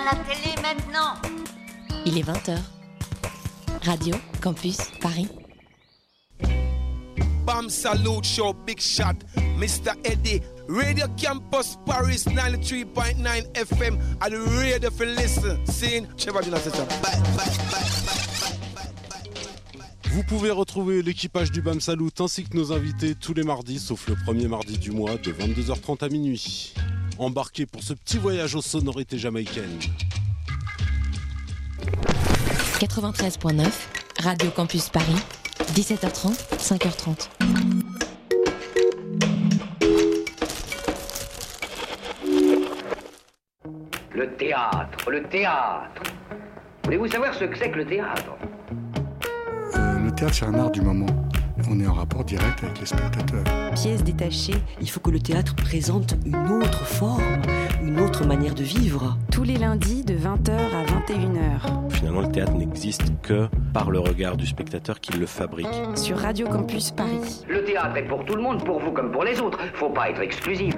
20 20. Éteins la télé maintenant Il est 20h. Radio Campus Paris. Bam Salute Show, Big Shot, Mr. Eddie, Radio Campus Paris 93.9 FM, and the radio for listen. Seeing Trevor Jonas, bye, bye, bye, Vous pouvez retrouver l'équipage du BAM Salut ainsi que nos invités tous les mardis, sauf le premier mardi du mois de 22h30 à minuit. Embarquez pour ce petit voyage aux sonorités jamaïcaines. 93.9, Radio Campus Paris, 17h30, 5h30. Le théâtre, le théâtre. Voulez-vous savoir ce que c'est que le théâtre? Euh, le théâtre, c'est un art du moment. On est en rapport direct avec les spectateurs. Pièce détachée, il faut que le théâtre présente une autre forme, une autre manière de vivre. Tous les lundis de 20h à 21h. Finalement, le théâtre n'existe que par le regard du spectateur qui le fabrique. Sur Radio Campus Paris. Le théâtre est pour tout le monde, pour vous comme pour les autres. Faut pas être exclusif.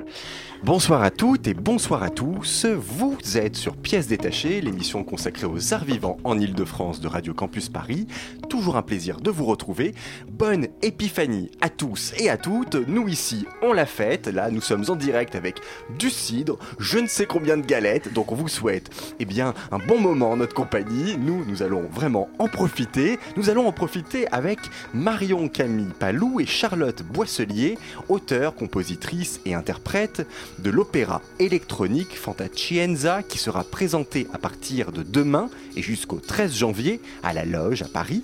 Bonsoir à toutes et bonsoir à tous. Vous êtes sur Pièces détachées, l'émission consacrée aux arts vivants en Ile-de-France de Radio Campus Paris. Toujours un plaisir de vous retrouver. Bonne épiphanie à tous et à toutes. Nous ici, on la fête. Là, nous sommes en direct avec du cidre, je ne sais combien de galettes. Donc on vous souhaite eh bien, un bon moment en notre compagnie. Nous, nous allons vraiment en profiter. Nous allons en profiter avec Marion Camille Palou et Charlotte Boisselier, auteurs, compositrices et interprètes de l'opéra électronique Fantacienza qui sera présenté à partir de demain et jusqu'au 13 janvier à la Loge à Paris.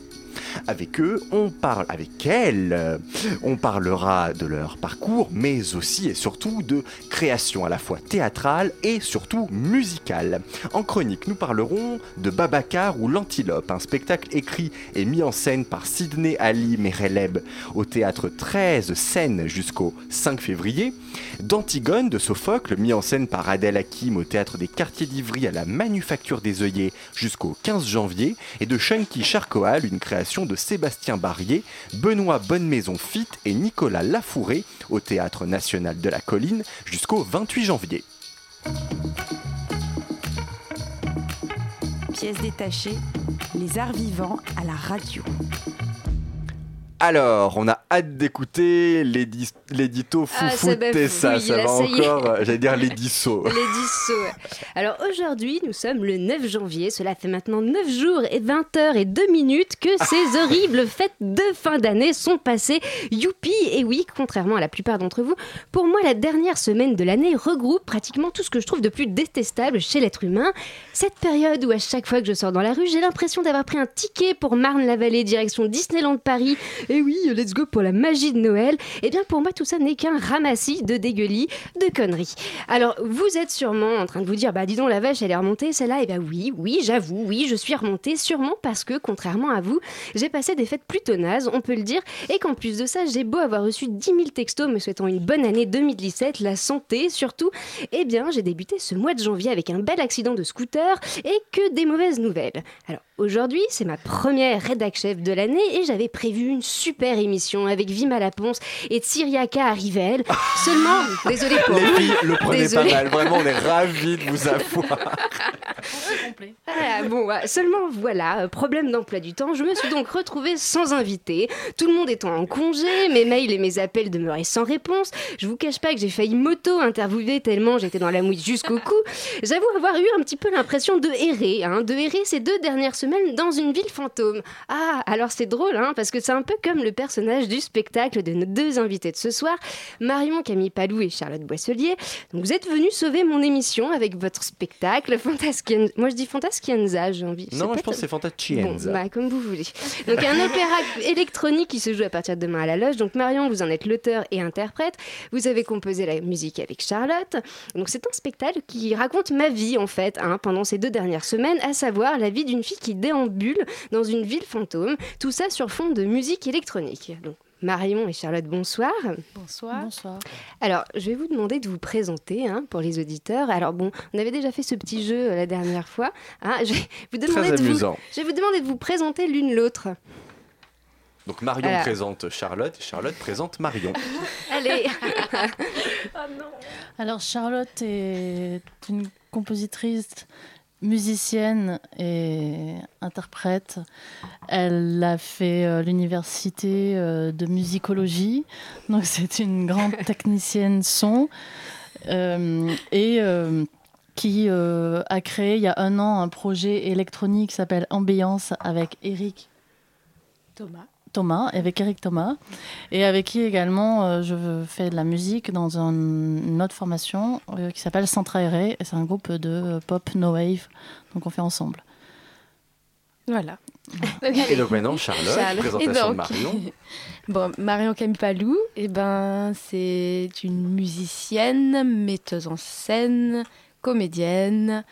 Avec eux, on parle avec elles, euh, on parlera de leur parcours, mais aussi et surtout de création à la fois théâtrale et surtout musicale. En chronique, nous parlerons de Babacar ou l'Antilope, un spectacle écrit et mis en scène par Sidney Ali Mereleb au théâtre 13 scènes jusqu'au 5 février, d'Antigone de Sophocle, mis en scène par Adèle Hakim au théâtre des Quartiers d'Ivry à la Manufacture des œillets jusqu'au 15 janvier, et de Chunky Charcoal, une création de Sébastien Barrier, Benoît Bonnemaison Fit et Nicolas Lafouré au Théâtre National de la Colline jusqu'au 28 janvier. Pièce détachée, les arts vivants à la radio. Alors, on a hâte d'écouter l'édi- l'édito Ah, foufou ça de Tessa, ça va encore, euh, j'allais dire l'édisso. Ouais. Alors aujourd'hui, nous sommes le 9 janvier. Cela fait maintenant 9 jours et 20 heures et 2 minutes que ces horribles fêtes de fin d'année sont passées. Youpi Et oui, contrairement à la plupart d'entre vous, pour moi, la dernière semaine de l'année regroupe pratiquement tout ce que je trouve de plus détestable chez l'être humain. Cette période où à chaque fois que je sors dans la rue, j'ai l'impression d'avoir pris un ticket pour Marne-la-Vallée, direction Disneyland Paris. Et oui, let's go pour la magie de Noël. Eh bien, pour moi, tout ça n'est qu'un ramassis de dégueulis, de conneries. Alors, vous êtes sûrement en train de vous dire, bah dis donc, la vache, elle est remontée, celle-là. Eh bien, oui, oui, j'avoue, oui, je suis remontée, sûrement parce que, contrairement à vous, j'ai passé des fêtes plutôt nazes, on peut le dire, et qu'en plus de ça, j'ai beau avoir reçu 10 000 textos me souhaitant une bonne année 2017, la santé surtout, eh bien, j'ai débuté ce mois de janvier avec un bel accident de scooter et que des mauvaises nouvelles. Alors, aujourd'hui, c'est ma première rédac chef de l'année et j'avais prévu une super émission avec Vima Laponce et Tsiriaka Arrivel. Seulement, désolé pour Les filles, le prenez Désolée. pas mal, vraiment, on est ravis de vous avoir. Ah, bon, seulement voilà, problème d'emploi du temps. Je me suis donc retrouvée sans invité, tout le monde étant en congé, mes mails et mes appels demeuraient sans réponse. Je vous cache pas que j'ai failli m'auto-interviewer tellement j'étais dans la mouille jusqu'au cou. J'avoue avoir eu un petit peu l'impression de errer, hein, de errer ces deux dernières semaines dans une ville fantôme. Ah, alors c'est drôle, hein, parce que c'est un peu comme le personnage du spectacle de nos deux invités de ce soir, Marion Camille Palou et Charlotte Boisselier. Donc vous êtes venus sauver mon émission avec votre spectacle Fantascienza. Moi je dis Fantascienza, j'ai envie. Non, je peut-être- pense que c'est Bon, Fantacienza. bah, comme vous voulez. Donc un opéra électronique qui se joue à partir de demain à la loge. Donc Marion, vous en êtes l'auteur et interprète. Vous avez composé la musique avec Charlotte. Donc c'est un spectacle qui raconte ma vie en fait hein, pendant ces deux dernières semaines, à savoir la vie d'une fille qui déambule dans une ville fantôme. Tout ça sur fond de musique électronique. Donc Marion et Charlotte, bonsoir. Bonsoir. Bonsoir. Alors, je vais vous demander de vous présenter hein, pour les auditeurs. Alors bon, on avait déjà fait ce petit jeu euh, la dernière fois. hein. Je vais vous demander Très de vous, amusant. je vais vous demander de vous présenter l'une l'autre. Donc Marion présente Charlotte et Charlotte présente Marion. Allez Alors Charlotte est une compositrice, musicienne et interprète. Elle a fait euh, l'université euh, de musicologie, donc c'est une grande technicienne son euh, et euh, qui euh, a créé il y a un an un projet électronique qui s'appelle Ambiance avec Eric Thomas. Thomas, avec Eric Thomas, et avec qui également euh, je fais de la musique dans un- une autre formation euh, qui s'appelle Centre Aéré, et c'est un groupe de euh, pop no wave, donc on fait ensemble. Voilà. Et donc maintenant, Charlotte, présentation Et de donc, Marion. bon, Marion Campalou, eh ben, c'est une musicienne, metteuse en scène, comédienne,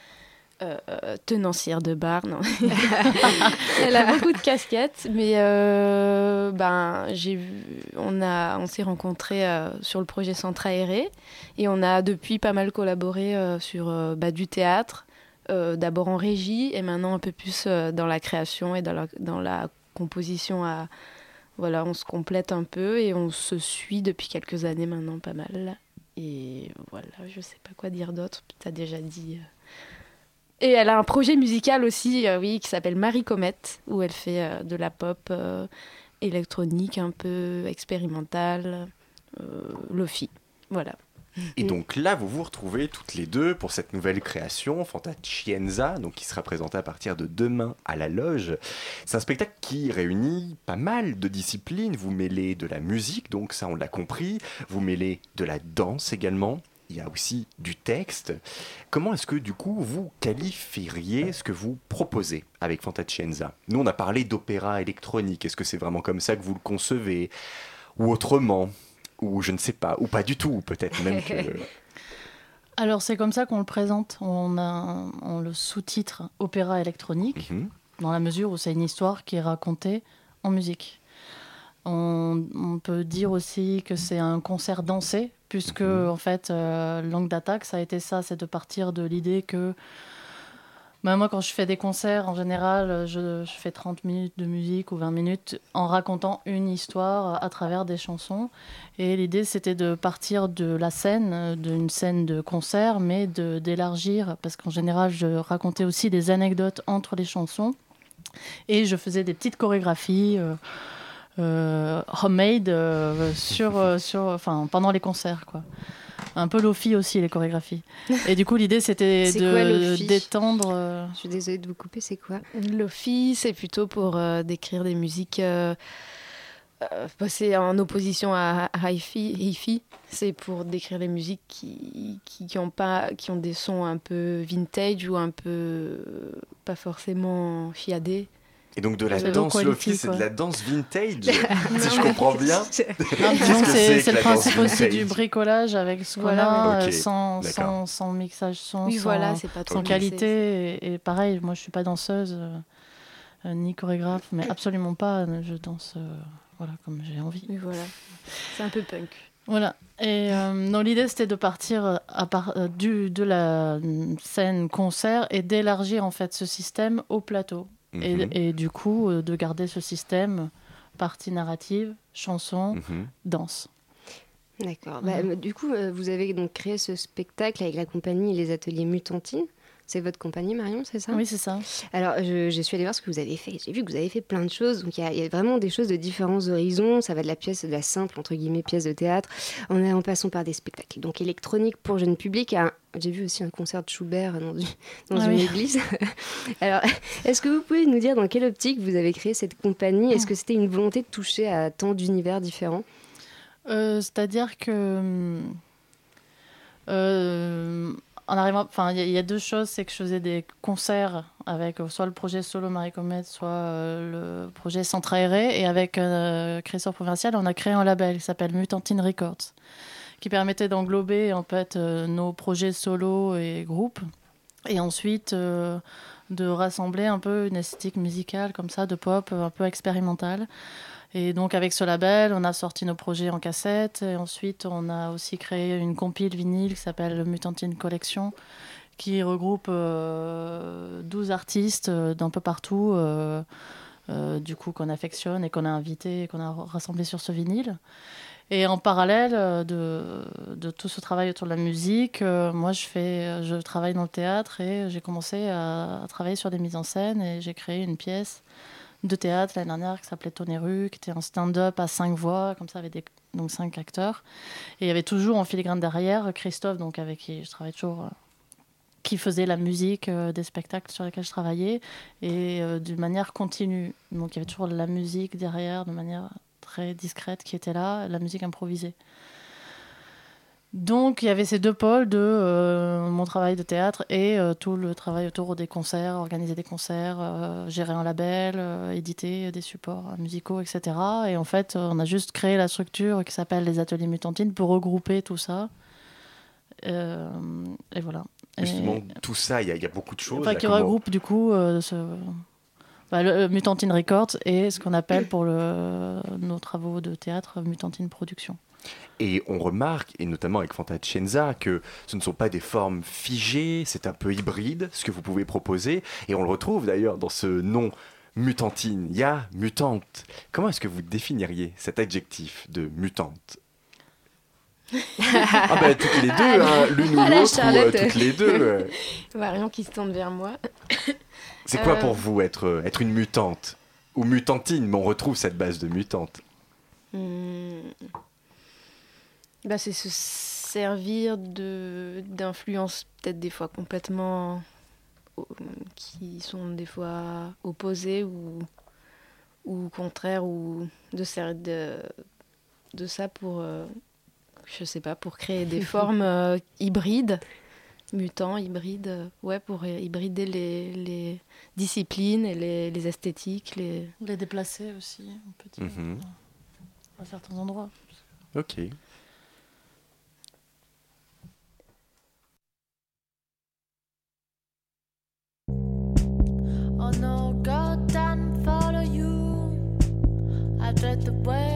euh, euh, tenancière de bar. Non. Elle a beaucoup de casquettes, mais euh, ben, j'ai on, a, on s'est rencontrés euh, sur le projet Centre Aéré et on a depuis pas mal collaboré sur bah, du théâtre, d'abord en régie et maintenant un peu plus dans la création et dans la, dans la composition à voilà on se complète un peu et on se suit depuis quelques années maintenant pas mal et voilà je sais pas quoi dire d'autre tu as déjà dit. Et elle a un projet musical aussi euh, oui qui s'appelle Marie Comète où elle fait euh, de la pop euh, électronique un peu expérimentale lofi voilà Et donc là, vous vous retrouvez toutes les deux pour cette nouvelle création, Fantacienza, donc qui sera présentée à partir de demain à la Loge. C'est un spectacle qui réunit pas mal de disciplines. Vous mêlez de la musique, donc ça on l'a compris. Vous mêlez de la danse également. Il y a aussi du texte. Comment est-ce que du coup vous qualifieriez ce que vous proposez avec Fantacienza? Nous on a parlé d'opéra électronique. Est-ce que c'est vraiment comme ça que vous le concevez? Ou autrement? Ou je ne sais pas. Ou pas du tout peut-être même que... Alors c'est comme ça qu'on le présente, on, a, on le sous-titre opéra électronique, Mhm. dans la mesure où c'est une histoire qui est racontée en musique. On, on peut dire aussi que c'est un concert dansé, puisque en fait, euh, Langue d'attaque, ça a été ça, c'est de partir de l'idée que bah, moi, quand je fais des concerts, en général, je, je fais 30 minutes de musique ou 20 minutes en racontant une histoire à travers des chansons. Et l'idée, c'était de partir de la scène, d'une scène de concert, mais de- d'élargir, parce qu'en général, je racontais aussi des anecdotes entre les chansons. Et je faisais des petites chorégraphies. euh, homemade euh, sur, euh, sur, enfin, pendant les concerts. Quoi. Un peu lofi aussi, les chorégraphies. Et du coup, l'idée, c'était de d'étendre. euh, Je suis désolée de vous couper, c'est quoi? Lofi, c'est plutôt pour euh, décrire des musiques. euh, euh, bah, c'est en opposition à hi-fi. C'est pour décrire les musiques qui, qui, qui ont pas, qui ont des sons un peu vintage ou un peu euh, pas forcément chiadés. Et donc de la danse lofi, c'est de la danse vintage, si je comprends bien. C'est le principe aussi du bricolage avec ce qu'on Voilà, euh, Ok, sans, d'accord. sans, sans mixage son, Oui, sans, voilà, c'est pas trop sans qualité. Et, et pareil, moi je suis pas danseuse euh, euh, ni chorégraphe, mais absolument pas. Je danse euh, voilà, comme j'ai envie. Oui, voilà. C'est un peu punk. Voilà. Et euh, non, l'idée c'était de partir à euh, du, de la scène concert et d'élargir en fait ce système au plateau. Mhm. Et, et du coup, euh, de garder ce système partie narrative, chanson, Mhm. danse. D'accord. Bah, Mhm. du coup, euh, vous avez donc créé ce spectacle avec la compagnie Les Ateliers Mutantines. C'est votre compagnie, Marion, c'est ça? Oui, c'est ça. Alors, je, je suis allée voir ce que vous avez fait. J'ai vu que vous avez fait plein de choses. Donc, il y a- il y, a vraiment des choses de différents horizons. Ça va de la pièce, de la simple, entre guillemets, pièce de théâtre, en, en passant par des spectacles. Donc, électronique pour jeune public. à un- J'ai vu aussi un concert de Schubert dans, une- dans Ah une oui. église. Alors, est-ce que vous pouvez nous dire dans quelle optique vous avez créé cette compagnie? Est-ce que c'était une volonté de toucher à tant d'univers différents? Euh, C'est-à-dire que. hum, euh, en arrivant, enfin, il y, a- il y a deux choses, c'est que je faisais des concerts avec euh, soit le projet Solo Marie Comet, soit euh, le projet Centre Aéré, et avec euh, Créateur Provincial, on a créé un label qui s'appelle Mutantine Records, qui permettait d'englober en fait euh, nos projets solo et groupes, et ensuite euh, de rassembler un peu une esthétique musicale comme ça, de pop, un peu expérimentale. Et donc avec ce label, on a sorti nos projets en cassette et ensuite on a aussi créé une compile vinyle qui s'appelle Mutantine Collection qui regroupe euh, 12 artistes euh, d'un peu partout, du coup qu'on affectionne et qu'on a invité, qu'on a rassemblé sur ce vinyle. Et en parallèle euh, de, tout ce travail autour de la musique, euh, moi je, fais, je travaille dans le théâtre et j'ai commencé à, travailler sur des mises en scène et j'ai créé une pièce de théâtre l'année dernière qui s'appelait Tonnerru, qui était un stand-up à cinq voix, comme ça avec donc cinq acteurs. Et il y avait toujours en filigrane derrière Christophe, donc avec qui je travaille toujours qui faisait la musique euh, des spectacles sur lesquels je travaillais et euh, d'une manière continue. Donc il y avait toujours la musique derrière de manière très discrète qui était là, la musique improvisée. Donc il y avait ces deux pôles de euh, mon travail de théâtre et euh, tout le travail autour des concerts, organiser des concerts, euh, gérer un label, éditer des supports musicaux, etc. Et en fait, on a juste créé la structure qui s'appelle les ateliers mutantines pour regrouper tout ça. Et voilà. Justement, et... tout ça, il y, y, a beaucoup de choses. Enfin, qui regroupe du coup ce... bah, le Mutantine Records et ce qu'on appelle pour le... nos travaux de théâtre Mutantine Production. Et on remarque, et notamment avec Fantacenza, que ce ne sont pas des formes figées, c'est un peu hybride ce que vous pouvez proposer. Et on le retrouve d'ailleurs dans ce nom mutantine. Il y a mutante. Comment est-ce que vous définiriez cet adjectif de mutante? Ah ben toutes les deux, hein, l'une ou l'autre, ou euh, toutes les deux. Euh. Marion qui se tourne vers moi. C'est quoi euh... pour vous être, être une mutante Ou mutantine, mais on retrouve cette base de mutante. Hmm. Bah, c'est se servir d'influences peut-être des fois complètement qui sont des fois opposées ou, ou contraires ou de, de, de ça pour euh, je sais pas pour créer des formes euh, hybrides mutants hybrides euh, ouais pour hybrider les, les disciplines et les, les, esthétiques les les déplacer aussi on peut dire mm -hmm. à certains endroits ok Oh no, God follow you. I dread the way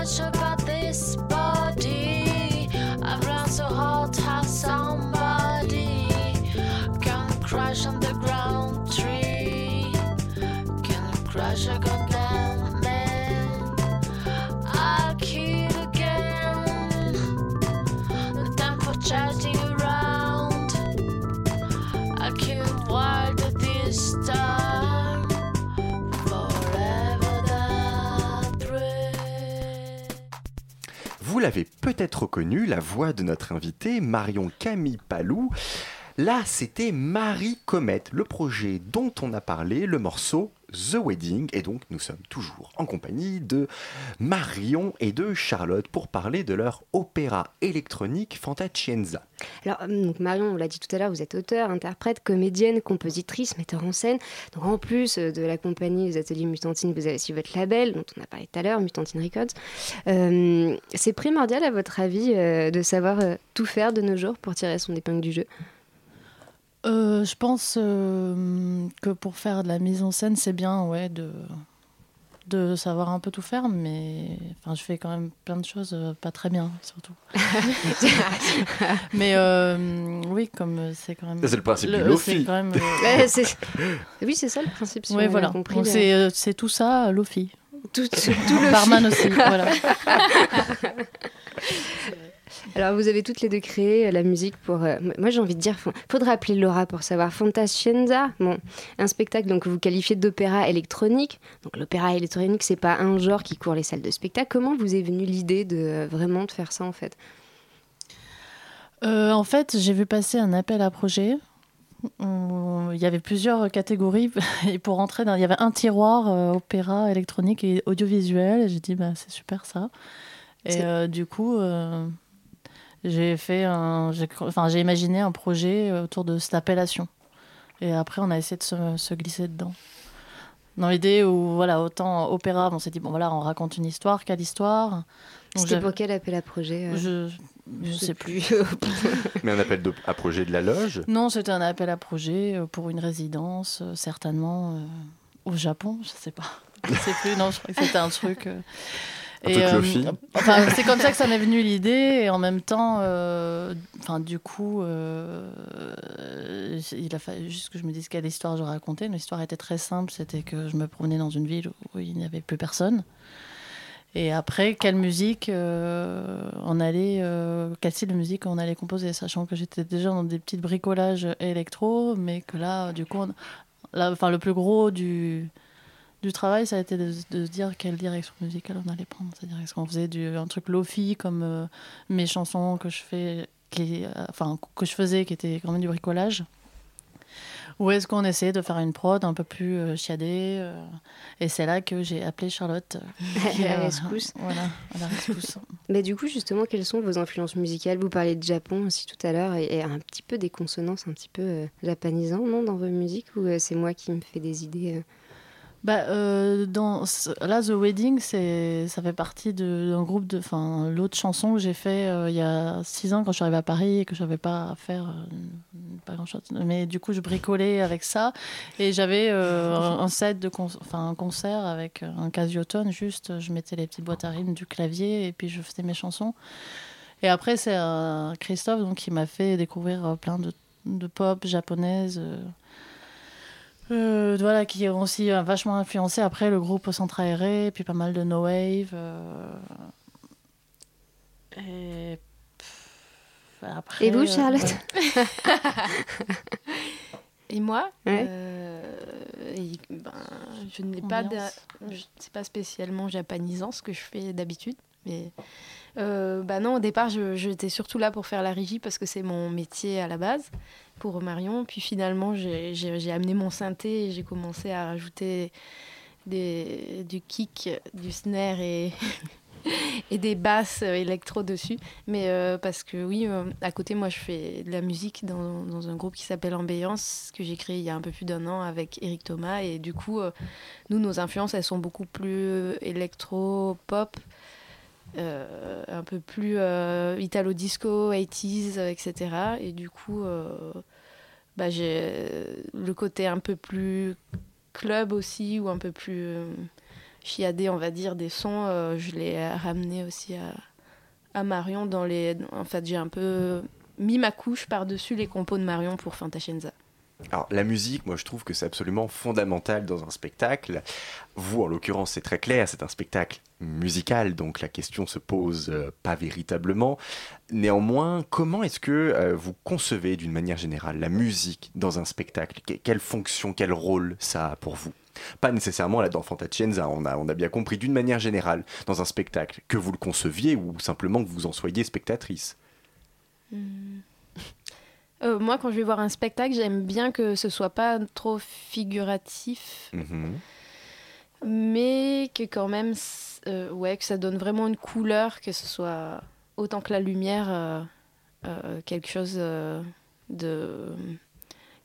much about this body. I've learned so hard how somebody can crash on the ground tree, can crash a condemned Vous l'avez peut-être reconnu, la voix de notre invitée Marion Camille Palou. Là, c'était Marie Comète, le projet dont on a parlé, le morceau The Wedding. Et donc, nous sommes toujours en compagnie de Marion et de Charlotte pour parler de leur opéra électronique Fantacienza. Alors, euh, Marion, on l'a dit tout à l'heure, vous êtes auteur, interprète, comédienne, compositrice, metteur en scène. Donc, en plus euh, de la compagnie des ateliers Mutantine, vous avez aussi votre label, dont on a parlé tout à l'heure, Mutantine Records. Euh, c'est primordial, à votre avis, de savoir tout faire de nos jours pour tirer son épingle du jeu? Euh, je pense euh, que pour faire de la mise en scène, c'est bien ouais, de, de savoir un peu tout faire, mais enfin, je fais quand même plein de choses euh, pas très bien, surtout. mais euh, oui, comme c'est quand même. C'est le principe du c'est Lofi. quand même, euh, Ouais, c'est- Oui, c'est ça le principe, si Ouais, on a voilà. compris. Donc, là. c'est, euh, c'est tout ça, Lofi. Tout, tout, tout le Barman aussi, voilà. Alors, vous avez toutes les deux créé euh, la musique pour. euh, moi, j'ai envie de dire, faudra appeler Laura pour savoir. Fantascienza, bon, un spectacle donc que vous qualifiez d'opéra électronique. Donc, l'opéra électronique, c'est pas un genre qui court les salles de spectacle. Comment vous est venue l'idée de euh, vraiment de faire ça en fait? Euh, en fait, j'ai vu passer un appel à projet. Il y avait plusieurs catégories. Et pour rentrer dans. Il y avait un tiroir opéra, électronique et audiovisuel. J'ai dit, bah, c'est super ça. Et euh, du coup, euh, j'ai fait un. J'ai enfin, j'ai imaginé un projet autour de cette appellation. Et après, on a essayé de se, se glisser dedans. Dans l'idée où, voilà, autant opéra, on s'est dit, bon, voilà, on raconte une histoire, quelle histoire Donc, C'était pour quel appel à projet euh Je, je sais plus. Mais un appel de- à projet de la loge? Non, c'était un appel à projet euh, pour une résidence, euh, certainement euh, au Japon, je sais pas. Je sais plus, non, je crois que c'était un truc. euh, Un lofi. enfin, c'est comme ça que ça m'est venu l'idée, et en même temps, euh, enfin, du coup, euh, il a fallu juste que je me dise quelle histoire je racontais. L'histoire était très simple, c'était que je me promenais dans une ville où il n'y avait plus personne. Et après, quelle musique euh, on allait, euh, quel style de musique on allait composer, sachant que j'étais déjà dans des petits bricolages électro, mais que là, du coup, on- là, enfin, le plus gros du, du travail, ça a été de, de se dire quelle direction musicale on allait prendre. C'est-à-dire, est-ce qu'on faisait du, un truc lofi comme euh, mes chansons que je fais, qui, euh, enfin, que je faisais, qui était quand même du bricolage? Ou est-ce qu'on essayait de faire une prod un peu plus euh, chiadée euh, Et c'est là que j'ai appelé Charlotte. euh, qui À la rescousse. Voilà, à la rescousse. Mais du coup, justement, quelles sont vos influences musicales? Vous parlez de Japon aussi tout à l'heure, et, et un petit peu des consonances un petit peu euh, japanisantes, non, dans vos musiques? Ou euh, c'est moi qui me fais des idées euh Bah, euh, là, The Wedding, ça fait partie d'un groupe de. Enfin, l'autre chanson que j'ai fait euh, il y a six ans quand je suis arrivée à Paris et que je n'avais pas à faire euh, pas grand chose. Mais du coup, je bricolais avec ça et j'avais un set de con- un concert avec un Casiotone. Juste, je mettais les petites boîtes à rythme du clavier et puis je faisais mes chansons. Et après, c'est Christophe donc, qui m'a fait découvrir plein de, de pop japonaise. Euh, voilà, qui ont aussi euh, vachement influencé après le groupe Centre Aéré, puis pas mal de No Wave. euh, et pff, après, Et vous, euh, Charlotte ouais. Et moi, Ouais. euh, et, ben, je n'ai pas, c'est pas spécialement japanisant ce que je fais d'habitude, mais euh, bah non, au départ, j'étais surtout là pour faire la régie parce que c'est mon métier à la base pour Marion. Puis finalement, j'ai amené mon synthé et j'ai commencé à rajouter des, du kick, du snare et et des basses électro dessus. Mais euh, parce que oui, euh, à côté, moi, je fais de la musique dans, dans un groupe qui s'appelle Ambiance, que j'ai créé il y a un peu plus d'un an avec Eric Thomas. Et du coup, nous, nos influences, elles sont beaucoup plus électro-pop. Euh, un peu plus euh, italo-disco, 80s, euh, etc. Et du coup, euh, bah, j'ai le côté un peu plus club aussi, ou un peu plus euh, chiadé, on va dire, des sons, euh, je l'ai ramené aussi à, à Marion dans les... En fait, j'ai un peu mis ma couche par-dessus les compos de Marion pour Fantascienza. Alors la musique, moi je trouve que c'est absolument fondamental dans un spectacle. Vous en l'occurrence c'est très clair, c'est un spectacle musical, donc la question se pose euh, pas véritablement. Néanmoins, comment est-ce que euh, vous concevez d'une manière générale la musique dans un spectacle? Que- Quelle fonction, quel rôle ça a pour vous? Pas nécessairement là dans Fantacienza, on a, on a bien compris d'une manière générale dans un spectacle, que vous le conceviez ou simplement que vous en soyez spectatrice. Euh, moi, quand je vais voir un spectacle, j'aime bien que ce soit pas trop figuratif. Mhm. mais que quand même, euh, ouais, que ça donne vraiment une couleur, que ce soit autant que la lumière, euh, quelque chose de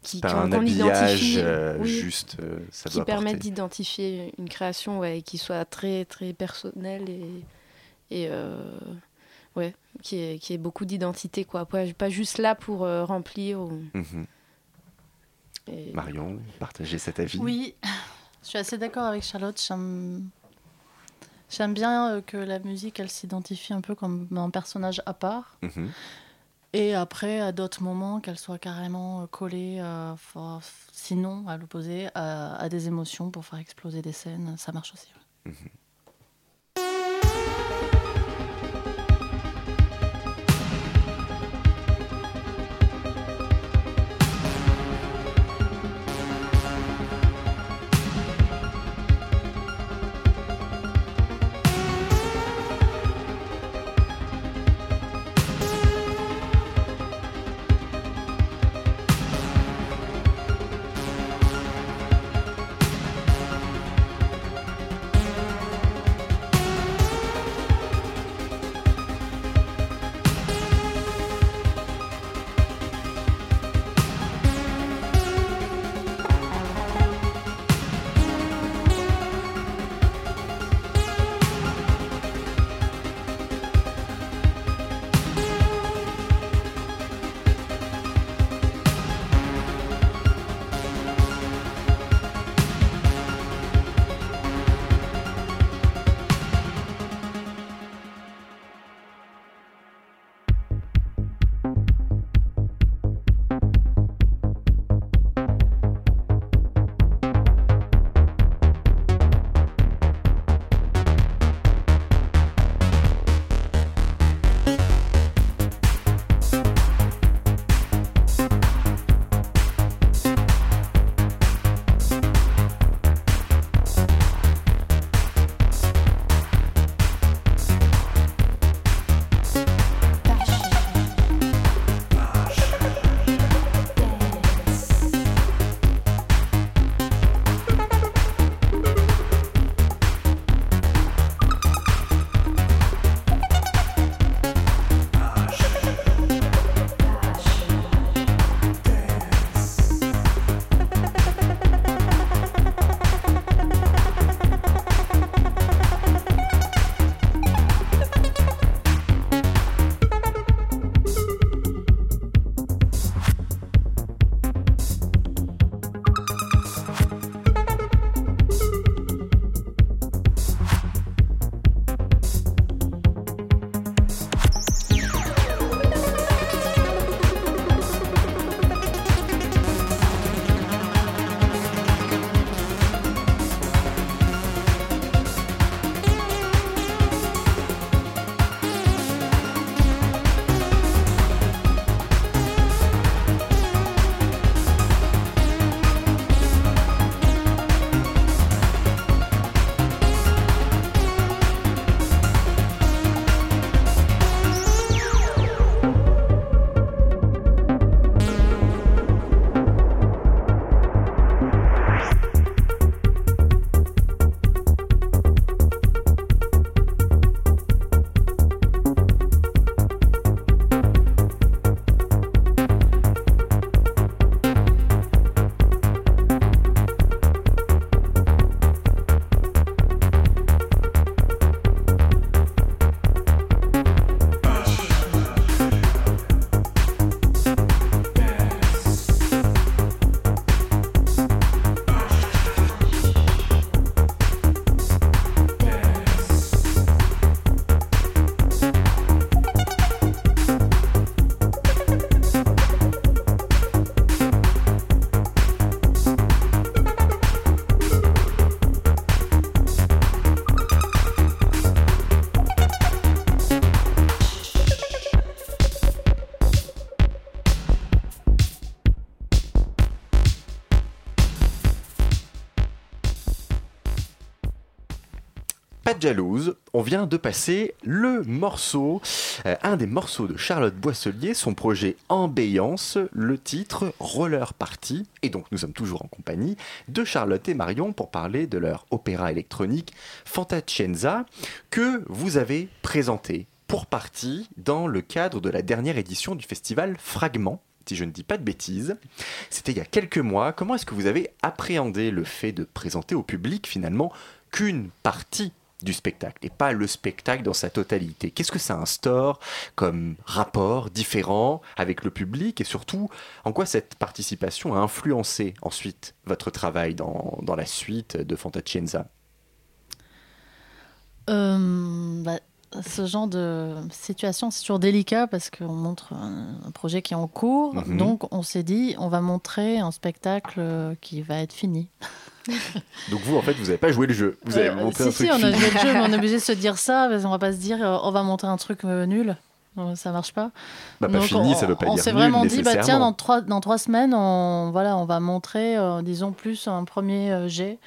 qui Pas un habillage oui, juste, ça qui doit permet apporter. d'identifier une création, ouais, et qui soit très très personnelle et et ouais, qui est qui est beaucoup d'identité quoi, pas, juste là pour euh, remplir. ou- Mhm. et- Marion, partagez cet avis. Oui, je suis assez d'accord avec Charlotte. J'aime j'aime bien euh, que la musique, elle s'identifie un peu comme un personnage à part. Mhm. Et après, à d'autres moments, qu'elle soit carrément euh, collée, euh, sinon, à l'opposé, à, à des émotions pour faire exploser des scènes. Ça marche aussi. ouais. Thank jalouse, on vient de passer le morceau, euh, un des morceaux de Charlotte Boisselier, son projet Ambiance, le titre Roller Party. Et donc nous sommes toujours en compagnie de Charlotte et Marion pour parler de leur opéra électronique Fantacenza que vous avez présenté pour partie dans le cadre de la dernière édition du festival Fragment si je ne dis pas de bêtises. C'était il y a quelques mois. Comment est-ce que vous avez appréhendé le fait de présenter au public finalement qu'une partie du spectacle et pas le spectacle dans sa totalité. Qu'est-ce que ça instaure comme rapport différent avec le public et surtout en quoi cette participation a influencé ensuite votre travail dans, dans la suite de Fantacenza Euh, bah, ce genre de situation, c'est toujours délicat parce qu'on montre un, projet qui est en cours. Mhm. Donc, on s'est dit, on va montrer un spectacle euh, qui va être fini. Donc vous en fait vous n'avez pas joué le jeu, vous avez Euh, montré si, un truc si, on a joué le jeu, mais on est obligé de se dire ça parce qu'on va pas se dire, euh, on va montrer un truc euh, nul. Ça marche pas. Bah, pas fini, on, ça veut pas on dire s'est vraiment dit, bah, tiens, dans trois, dans trois semaines, on, voilà, on va montrer, euh, disons, plus un premier euh, jet.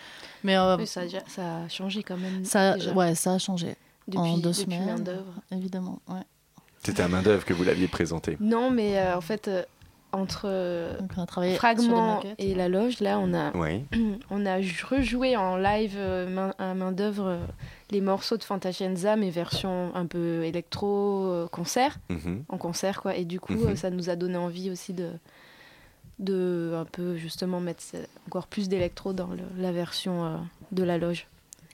Mais euh, Oui, ça, a déjà- ça a changé quand même. ça, déjà. ouais, ça a changé. En Depuis- deux depuis semaines. main d'œuvre. Évidemment, ouais. C'était à main d'œuvre que vous l'aviez présenté. Non, mais euh, en fait, euh, entre euh, Fragment et la loge, là, on a, Oui. on a rejoué en live main, à main d'œuvre euh, les morceaux de Fantacenza, mais version un peu électro euh, concert, Mhm. en concert quoi. Et du coup, Mhm. ça nous a donné envie aussi de de un peu justement mettre encore plus d'électro dans le- la version euh, de la loge.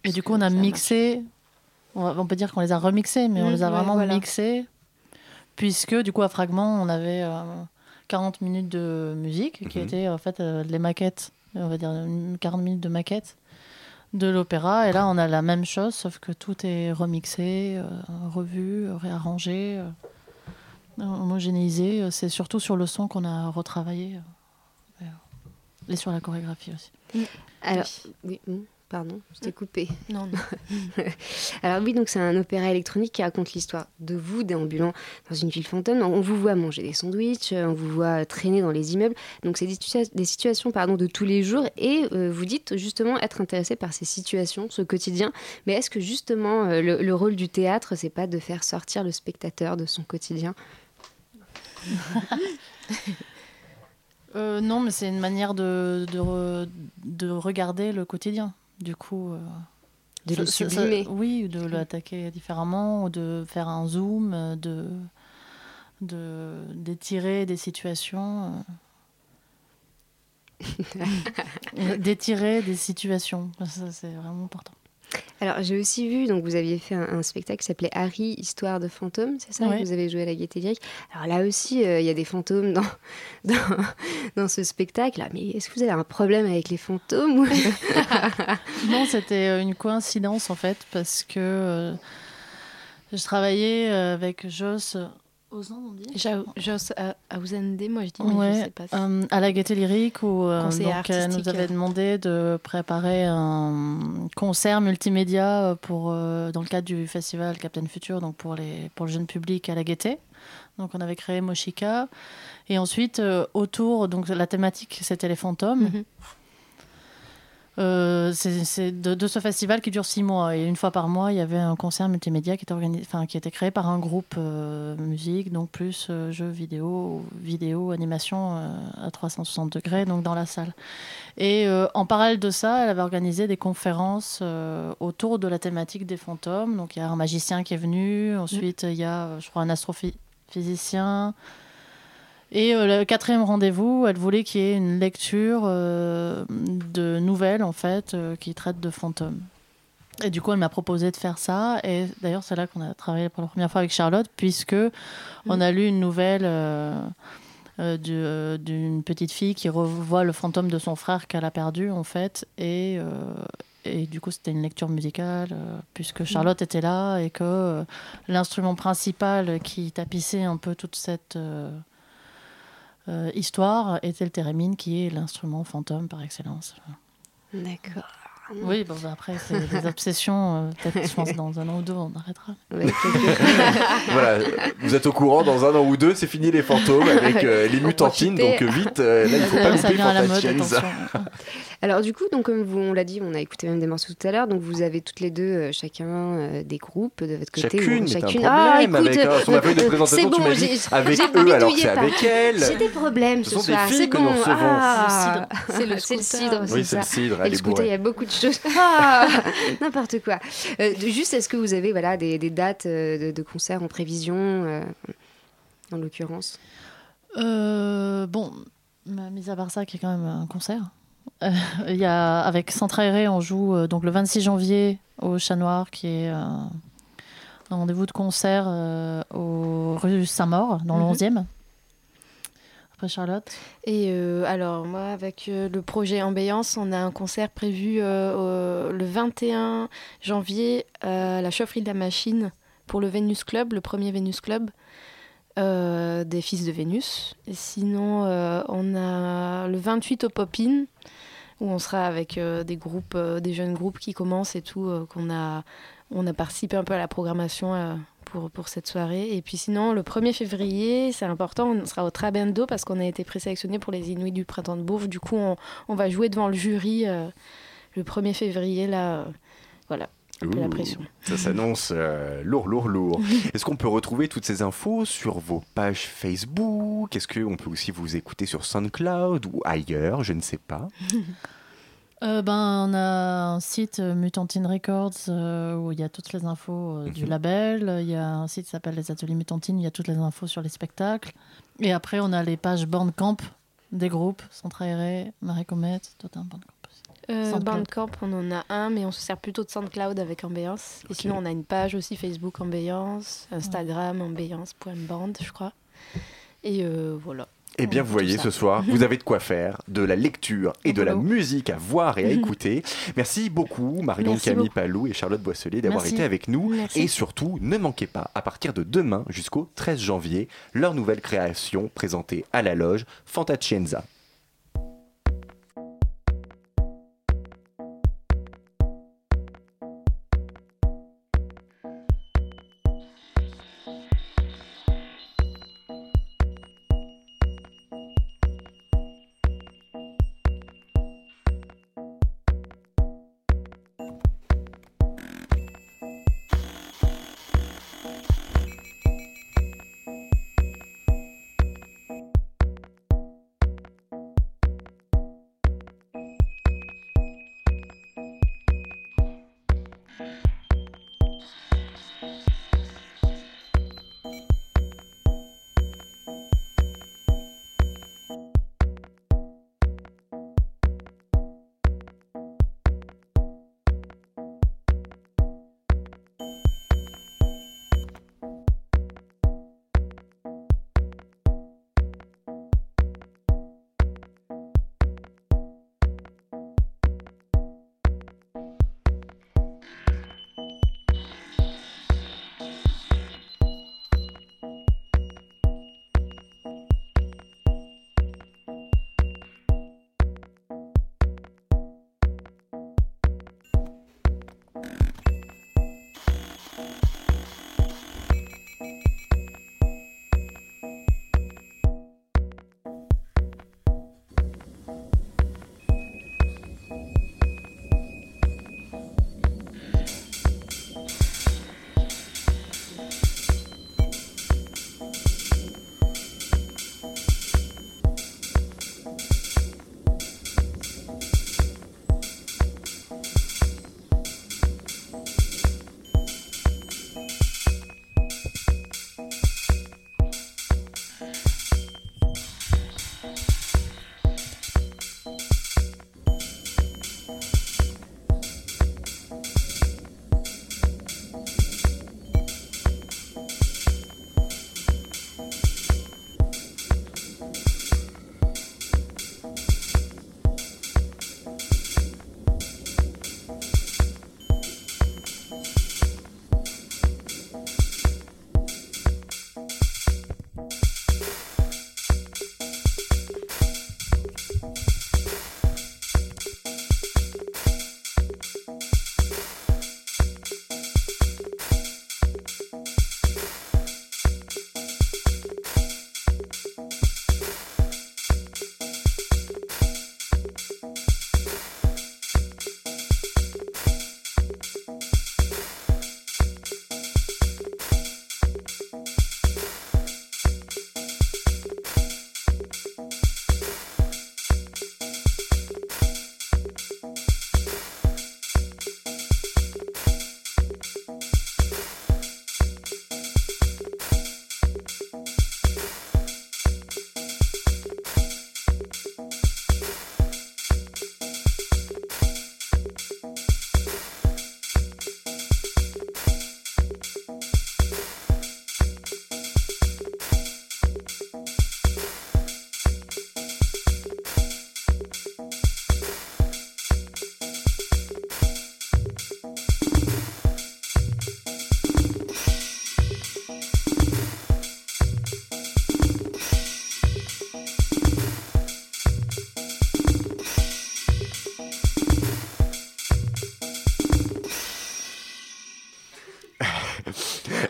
Et du coup, on a mixé, on, va- on peut dire qu'on les a remixés, mais on Mm, les a ouais, vraiment voilà. mixés, puisque du coup, à Fragment, on avait euh, 40 minutes de musique, qui Mhm. étaient en fait euh, les maquettes, on va dire une 40 minutes de maquettes de l'opéra. Et là, on a la même chose, sauf que tout est remixé, euh, revu, réarrangé, euh, homogénéisé. Euh, C'est surtout sur le son qu'on a retravaillé, euh, et sur la chorégraphie aussi. Alors, oui, pardon, je t'ai coupé. Non, non. Alors oui, donc c'est un opéra électronique qui raconte l'histoire de vous déambulant dans une ville fantôme. On vous voit manger des sandwichs, euh, on vous voit traîner dans les immeubles. Donc c'est des, situa- des situations pardon, de tous les jours et euh, vous dites justement être intéressé par ces situations, ce quotidien. Mais est-ce que justement euh, le, le rôle du théâtre, c'est pas de faire sortir le spectateur de son quotidien? Euh, non, mais c'est une manière de, de, re- de regarder le quotidien. Du coup. euh, De le ça- ça- sublimer. oui, ou de l'attaquer différemment, ou de faire un zoom, euh, de de d'étirer des situations. euh, d'étirer des situations. Ça, c'est vraiment important. Alors, j'ai aussi vu, donc vous aviez fait un, un spectacle qui s'appelait Harry, Histoire de fantômes, c'est ça Ouais. que Vous avez joué à la Gaîté Lyrique. Alors là aussi, euh, il y a des fantômes dans, dans, dans ce spectacle. là. Mais est-ce que vous avez un problème avec les fantômes Non, c'était euh, une coïncidence en fait, parce que euh, je travaillais avec Joss. Ozan, on dit Jos Ausende, moi je dis, mais je Ouais, sais pas. si- euh, à la Gaieté Lyrique où euh, donc, elle nous artistique. avait demandé de préparer un concert multimédia euh, pour, euh, dans le cadre du festival Captain Future, donc pour, les, pour le jeune public à la Gaieté. Donc on avait créé Moshika. Et ensuite, euh, autour, donc la thématique c'était les fantômes. Mhm. Euh, c'est de, de ce festival qui dure six mois. Et une fois par mois, il y avait un concert multimédia qui était, organisé, enfin, qui était créé par un groupe euh, musique, donc plus euh, jeux vidéo, vidéo, animation à 360 degrés, donc dans la salle. Et en parallèle de ça, elle avait organisé des conférences autour de la thématique des fantômes. Donc il y a un magicien qui est venu, ensuite il y a, je crois, un astrophysicien. Et euh, le quatrième rendez-vous, elle voulait qu'il y ait une lecture euh, de nouvelles, en fait, euh, qui traitent de fantômes. Et du coup, elle m'a proposé de faire ça. Et d'ailleurs, c'est là qu'on a travaillé pour la première fois avec Charlotte, puisque on a lu une nouvelle euh, euh, du- euh, d'une petite fille qui revoit le fantôme de son frère qu'elle a perdu, en fait. Et, euh, et du coup, c'était une lecture musicale, puisque Charlotte était là et que l'instrument principal qui tapissait un peu toute cette histoire était le thérémine, qui est l'instrument fantôme par excellence. D'accord. Oui, bon, bah, après, c'est des obsessions. euh, Peut-être, je pense, dans un an ou deux, on arrêtera. voilà, vous êtes au courant, dans un an ou deux, c'est fini les fantômes avec euh, les mutantines, donc vite, euh, là il faut pas Ça louper vient à la mode. Alors du coup, donc comme vous, on l'a dit, on a écouté même des morceaux tout à l'heure. Donc vous avez toutes les deux euh, chacun euh, des groupes de votre côté. Chacune, chacune. problème Ah, écoute, avec, sur ma feuille de présentation, c'est tu bon, m'as dit j'ai- avec eux, alors c'est avec elles. J'ai des problèmes Ce soir. C'est bon. Ah, C'est le c'est le cidre. Oui, c'est le cidre, Et elle le il y a beaucoup de Ah, N'importe quoi. Euh, juste, est-ce que vous avez voilà des, des dates euh, de, de concerts en prévision, euh, en l'occurrence? Euh, bon, mais mis à part ça, qui est quand même un concert. Euh, Il y a, avec Centre Aéré, on joue euh, donc le 26 janvier au Chat Noir, qui est euh, un rendez-vous de concert euh, au rue Saint-Maur, dans Mhm. le 11e. Après Charlotte. Et euh, alors, moi, avec euh, le projet Ambiance, on a un concert prévu euh, le 21 janvier à la chaufferie de la machine pour le Vénus Club, le premier Vénus Club des Fils de Vénus. Et sinon, on a le 28 au Pop-In, où on sera avec des groupes, des jeunes groupes qui commencent et tout, qu'on a, on a participé un peu à la programmation pour, pour cette soirée. Et puis sinon, le 1er février, c'est important, on sera au Trabendo parce qu'on a été présélectionné pour les Inuits du Printemps de Bourges. Du coup, on, on va jouer devant le jury euh, le 1er février, là. euh, voilà, la pression. Ça s'annonce euh, lourd, lourd, lourd. Est-ce qu'on peut retrouver toutes ces infos sur vos pages Facebook? Est-ce qu'on peut aussi vous écouter sur SoundCloud ou ailleurs? Je ne sais pas. Euh, ben, on a un site euh, Mutantine Records euh, où il y a toutes les infos euh, du Mhm. label. Il y a un site qui s'appelle Les Ateliers Mutantines, il y a toutes les infos sur les spectacles. Et après, on a les pages Bandcamp des groupes, Centre Aéré, Marie Comet, toi t'as un Bandcamp. Euh. Bandcamp, on en a un, mais on se sert plutôt de SoundCloud avec Ambiance. Et sinon, on a une page aussi Facebook Ambiance, Instagram ambiance.band, je crois. Et euh, voilà. Eh bien, On vous voyez, ce soir, vous avez de quoi faire, de la lecture et de la musique à voir et à écouter. Merci beaucoup, Marion Camille. Palou et Charlotte Boisselier, d'avoir été avec nous. Merci. Et surtout, ne manquez pas, à partir de demain jusqu'au 13 janvier, leur nouvelle création présentée à la loge Fantacienza.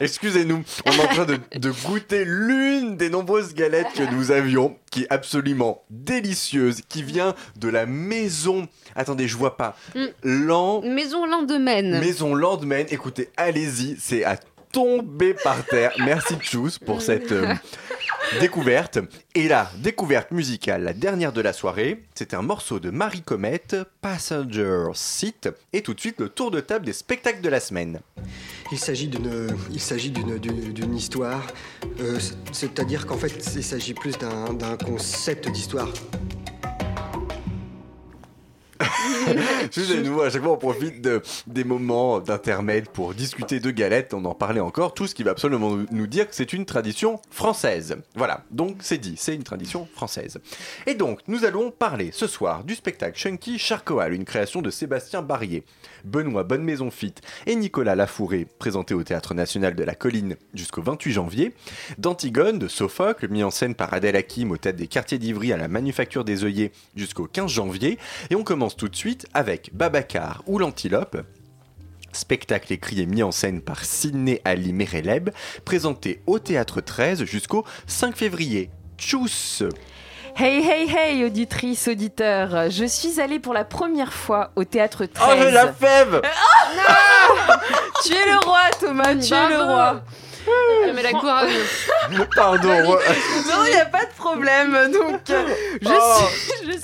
Excusez-nous, on est en train de, de goûter l'une des nombreuses galettes que nous avions, qui est absolument délicieuse, qui vient de la maison. Attendez, je vois pas. Mm. Lan- Maison Landemaine. Maison Landman. Écoutez, allez-y, c'est à tomber par terre. Merci Tchous pour cette euh, découverte. Et la découverte musicale, la dernière de la soirée, c'était un morceau de Marie Comet, Passenger Seat. Et tout de suite, le tour de table des spectacles de la semaine. Il s'agit d'une, histoire. euh, c'est-à-dire qu'en fait, il s'agit plus d'un concept d'histoire. Excusez-nous, à chaque fois on profite de, des moments d'intermède pour discuter de galettes, on en parlait encore, tout ce qui va absolument nous dire que c'est une tradition française. Voilà, donc c'est dit, c'est une tradition française. Et donc, nous allons parler ce soir du spectacle Chunky Charcoal, une création de Sébastien Barrier, Benoît Bonne Maison Fit et Nicolas Lafouré, présenté au Théâtre National de la Colline jusqu'au 28 janvier, d'Antigone de Sophocle, mis en scène par Adèle Hakim au tête des quartiers d'Ivry à la Manufacture des œillets jusqu'au 15 janvier, et on commence tout de suite avec Babacar ou l'Antilope, spectacle écrit et mis en scène par Sidney Ali Mereleb, présenté au Théâtre 13 jusqu'au 5 février. Tchuss! Hey hey hey auditrice, auditeur, je suis allée pour la première fois au théâtre 13. Oh, j'ai la fève! Ah Tu es le roi Thomas, tu es le roi Mais la couronne. Pardon Non, il n'y a pas de problème. Donc, euh, je, Oh. suis, je suis-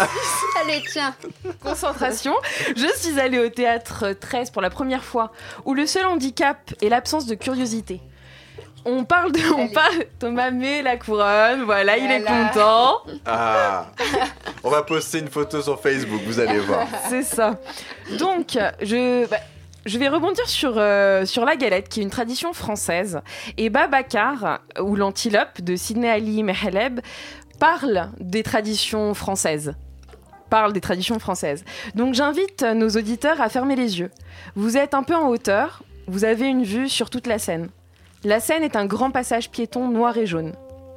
Allez, tiens. Concentration. Je suis allée au théâtre 13 pour la première fois, où le seul handicap est l'absence de curiosité. On parle de. On parle, Thomas met la couronne, voilà, il est Voilà. content. Ah On va poster une photo sur Facebook, vous allez voir. C'est ça. Donc, je, bah, je vais rebondir sur, euh, sur la galette, qui est une tradition française. Et Babacar, ou l'antilope de Sidney Ali Meheleb, parle des traditions françaises. Parle des traditions françaises. Donc, j'invite nos auditeurs à fermer les yeux. Vous êtes un peu en hauteur, vous avez une vue sur toute la Seine. La Seine est un grand passage piéton noir et jaune.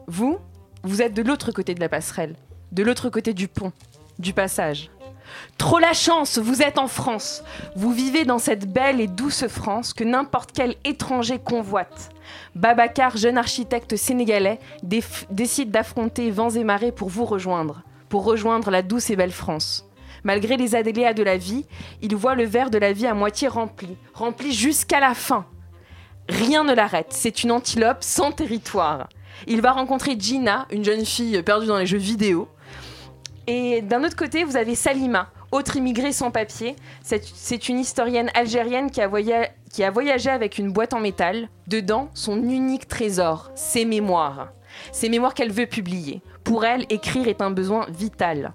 Vous, vous êtes de l'autre côté de la passerelle, de l'autre côté du pont, du passage. Trop la chance, vous êtes en France. Vous vivez dans cette belle et douce France que n'importe quel étranger convoite. Babacar, jeune architecte sénégalais, décide d'affronter vents et marées pour vous rejoindre, pour rejoindre la douce et belle France. Malgré les aléas de la vie, il voit le verre de la vie à moitié rempli, rempli jusqu'à la fin. Rien ne l'arrête, c'est une antilope sans territoire. Il va rencontrer Gina, une jeune fille perdue dans les jeux vidéo. Et d'un autre côté, vous avez Salima, autre immigrée sans papier. C'est une historienne algérienne qui a, voya- qui a voyagé avec une boîte en métal. Dedans, son unique trésor, ses mémoires. Ses mémoires qu'elle veut publier. Pour elle, écrire est un besoin vital.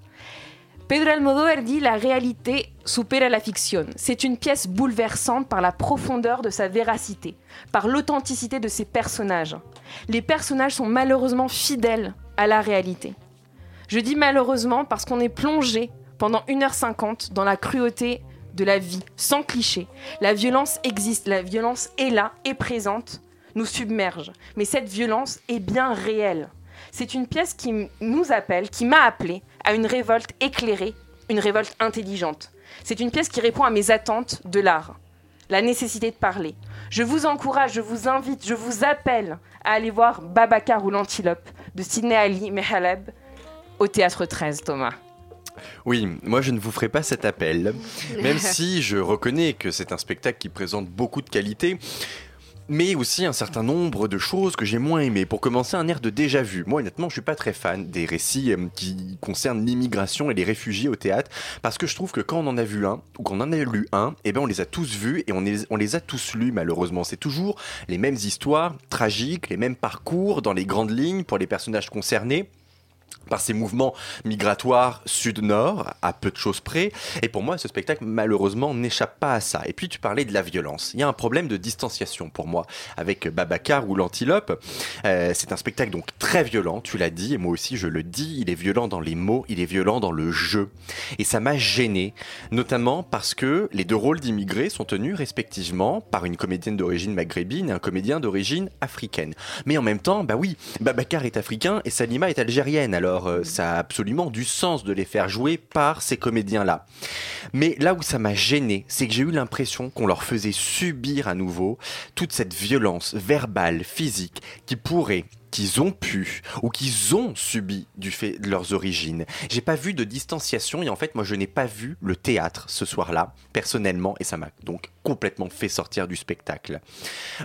Pedro Almodóvar dit la réalité supera la fiction. C'est une pièce bouleversante par la profondeur de sa véracité, par l'authenticité de ses personnages. Les personnages sont malheureusement fidèles à la réalité. Je dis malheureusement parce qu'on est plongé pendant 1h50 dans la cruauté de la vie, sans cliché. La violence existe, la violence est là, est présente, nous submerge. Mais cette violence est bien réelle. C'est une pièce qui nous appelle, qui m'a appelé à une révolte éclairée, une révolte intelligente. C'est une pièce qui répond à mes attentes de l'art, la nécessité de parler. Je vous encourage, je vous invite, je vous appelle à aller voir Babacar ou l'Antilope de Sidney Ali Mehaleb au théâtre 13, Thomas. Oui, moi je ne vous ferai pas cet appel, même si je reconnais que c'est un spectacle qui présente beaucoup de qualités. Mais aussi un certain nombre de choses que j'ai moins aimées. Pour commencer, un air de déjà vu. Moi, honnêtement, je suis pas très fan des récits euh, qui concernent l'immigration et les réfugiés au théâtre, parce que je trouve que quand on en a vu un, ou qu'on en a lu un, eh ben on les a tous vus et on les, on les a tous lus, malheureusement. C'est toujours les mêmes histoires tragiques, les mêmes parcours dans les grandes lignes pour les personnages concernés par ces mouvements migratoires sud-nord, à peu de choses près. Et pour moi, ce spectacle, malheureusement, n'échappe pas à ça. Et puis, tu parlais de la violence. Il y a un problème de distanciation pour moi avec Babacar ou l'Antilope. Euh, c'est un spectacle donc très violent, tu l'as dit, et moi aussi je le dis. Il est violent dans les mots, il est violent dans le jeu. Et ça m'a gêné, notamment parce que les deux rôles d'immigrés sont tenus respectivement par une comédienne d'origine maghrébine et un comédien d'origine africaine. Mais en même temps, bah oui, Babacar est africain et Salima est algérienne. Alors euh, ça a absolument du sens de les faire jouer par ces comédiens-là. Mais là où ça m'a gêné, c'est que j'ai eu l'impression qu'on leur faisait subir à nouveau toute cette violence verbale, physique, qui pourrait qu'ils ont pu ou qu'ils ont subi du fait de leurs origines. J'ai pas vu de distanciation et en fait moi je n'ai pas vu le théâtre ce soir-là personnellement et ça m'a donc complètement fait sortir du spectacle.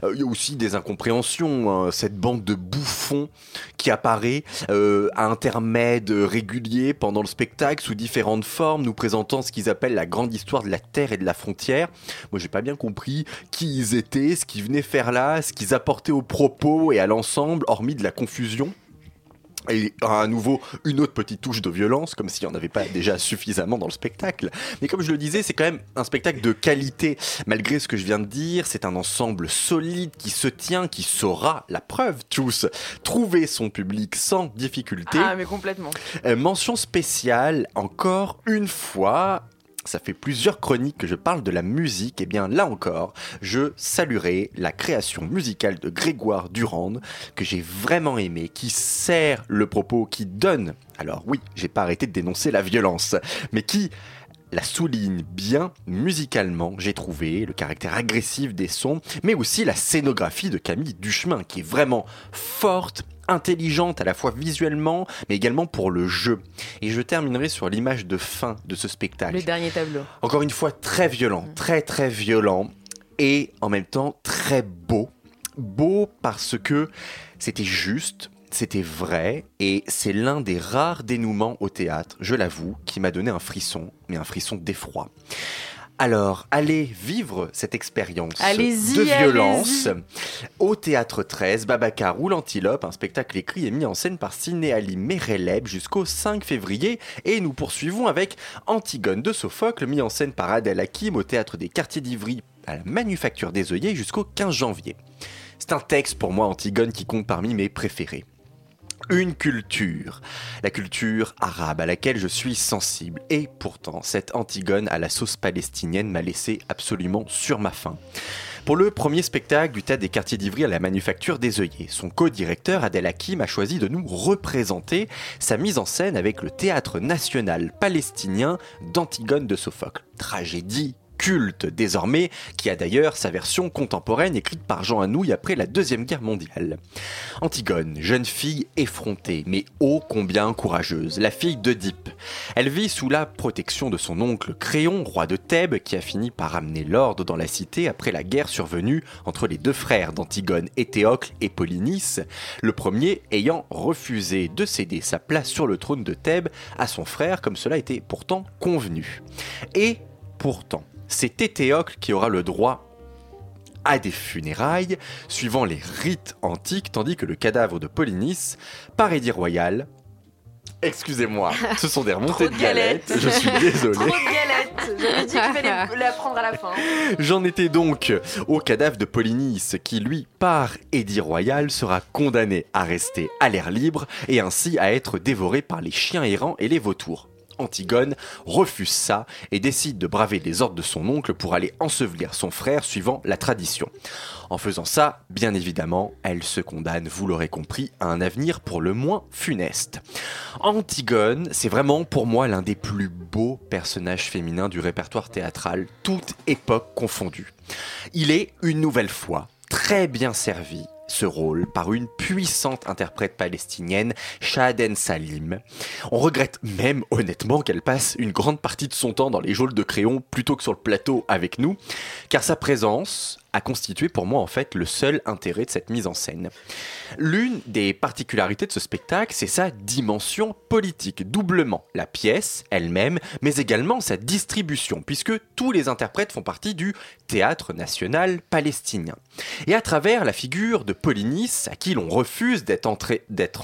Euh, Il y a aussi des incompréhensions, hein, cette bande de bouffons qui apparaît euh, à intermèdes réguliers pendant le spectacle sous différentes formes, nous présentant ce qu'ils appellent la grande histoire de la terre et de la frontière. Moi j'ai pas bien compris qui ils étaient, ce qu'ils venaient faire là, ce qu'ils apportaient au propos et à l'ensemble, hormis de la confusion. Et à nouveau, une autre petite touche de violence, comme s'il n'y en avait pas déjà suffisamment dans le spectacle. Mais comme je le disais, c'est quand même un spectacle de qualité. Malgré ce que je viens de dire, c'est un ensemble solide qui se tient, qui saura, la preuve tous, trouver son public sans difficulté. Ah, mais complètement. Euh, mention spéciale, encore une fois, ça fait plusieurs chroniques que je parle de la musique, et bien là encore, je saluerai la création musicale de Grégoire Durand, que j'ai vraiment aimé, qui sert le propos, qui donne, alors oui, j'ai pas arrêté de dénoncer la violence, mais qui la souligne bien musicalement, j'ai trouvé, le caractère agressif des sons, mais aussi la scénographie de Camille Duchemin, qui est vraiment forte, intelligente à la fois visuellement, mais également pour le jeu. Et je terminerai sur l'image de fin de ce spectacle. Le dernier tableau. Encore une fois, très violent, très très violent, et en même temps très beau. Beau parce que c'était juste, c'était vrai, et c'est l'un des rares dénouements au théâtre, je l'avoue, qui m'a donné un frisson, mais un frisson d'effroi. Alors, allez vivre cette expérience de violence au Théâtre 13, Babacar ou l'Antilope, un spectacle écrit et mis en scène par Sidney Ali Mereleb jusqu'au 5 février. Et nous poursuivons avec Antigone de Sophocle, mis en scène par Adèle Hakim au Théâtre des Quartiers d'Ivry à la Manufacture des œillets jusqu'au 15 janvier. C'est un texte pour moi, Antigone, qui compte parmi mes préférés une culture, la culture arabe à laquelle je suis sensible. Et pourtant, cette Antigone à la sauce palestinienne m'a laissé absolument sur ma faim. Pour le premier spectacle du Théâtre des Quartiers d'Ivry à la Manufacture des œillets, son co-directeur Adel Hakim a choisi de nous représenter sa mise en scène avec le Théâtre national palestinien d'Antigone de Sophocle. Tragédie culte désormais, qui a d'ailleurs sa version contemporaine écrite par Jean Anouilh après la Deuxième Guerre mondiale. Antigone, jeune fille effrontée, mais ô combien courageuse, la fille d'Oedipe. Elle vit sous la protection de son oncle Créon, roi de Thèbes, qui a fini par ramener l'ordre dans la cité après la guerre survenue entre les deux frères d'Antigone, Éthéocle et Polynice, le premier ayant refusé de céder sa place sur le trône de Thèbes à son frère comme cela était pourtant convenu. Et pourtant, c'est Éthéocle qui aura le droit à des funérailles suivant les rites antiques, tandis que le cadavre de Polynice, par édit royal, excusez-moi, ce sont des remontées de galettes, je suis désolé. Trop de galettes. J'avais dit qu'il fallait la prendre à la fin. J'en étais donc au cadavre de Polynice qui, lui, par édit royal, sera condamné à rester à l'air libre et ainsi à être dévoré par les chiens errants et les vautours. Antigone refuse ça et décide de braver les ordres de son oncle pour aller ensevelir son frère suivant la tradition. En faisant ça, bien évidemment, elle se condamne, vous l'aurez compris, à un avenir pour le moins funeste. Antigone, c'est vraiment pour moi l'un des plus beaux personnages féminins du répertoire théâtral, toute époque confondue. Il est, une nouvelle fois, très bien servi ce rôle par une puissante interprète palestinienne, Shaden Salim. On regrette même honnêtement qu'elle passe une grande partie de son temps dans les geôles de crayon plutôt que sur le plateau avec nous, car sa présence a constitué pour moi en fait le seul intérêt de cette mise en scène. L'une des particularités de ce spectacle, c'est sa dimension politique, doublement la pièce elle-même, mais également sa distribution, puisque tous les interprètes font partie du théâtre national palestinien. Et à travers la figure de Polynice, à qui l'on refuse d'être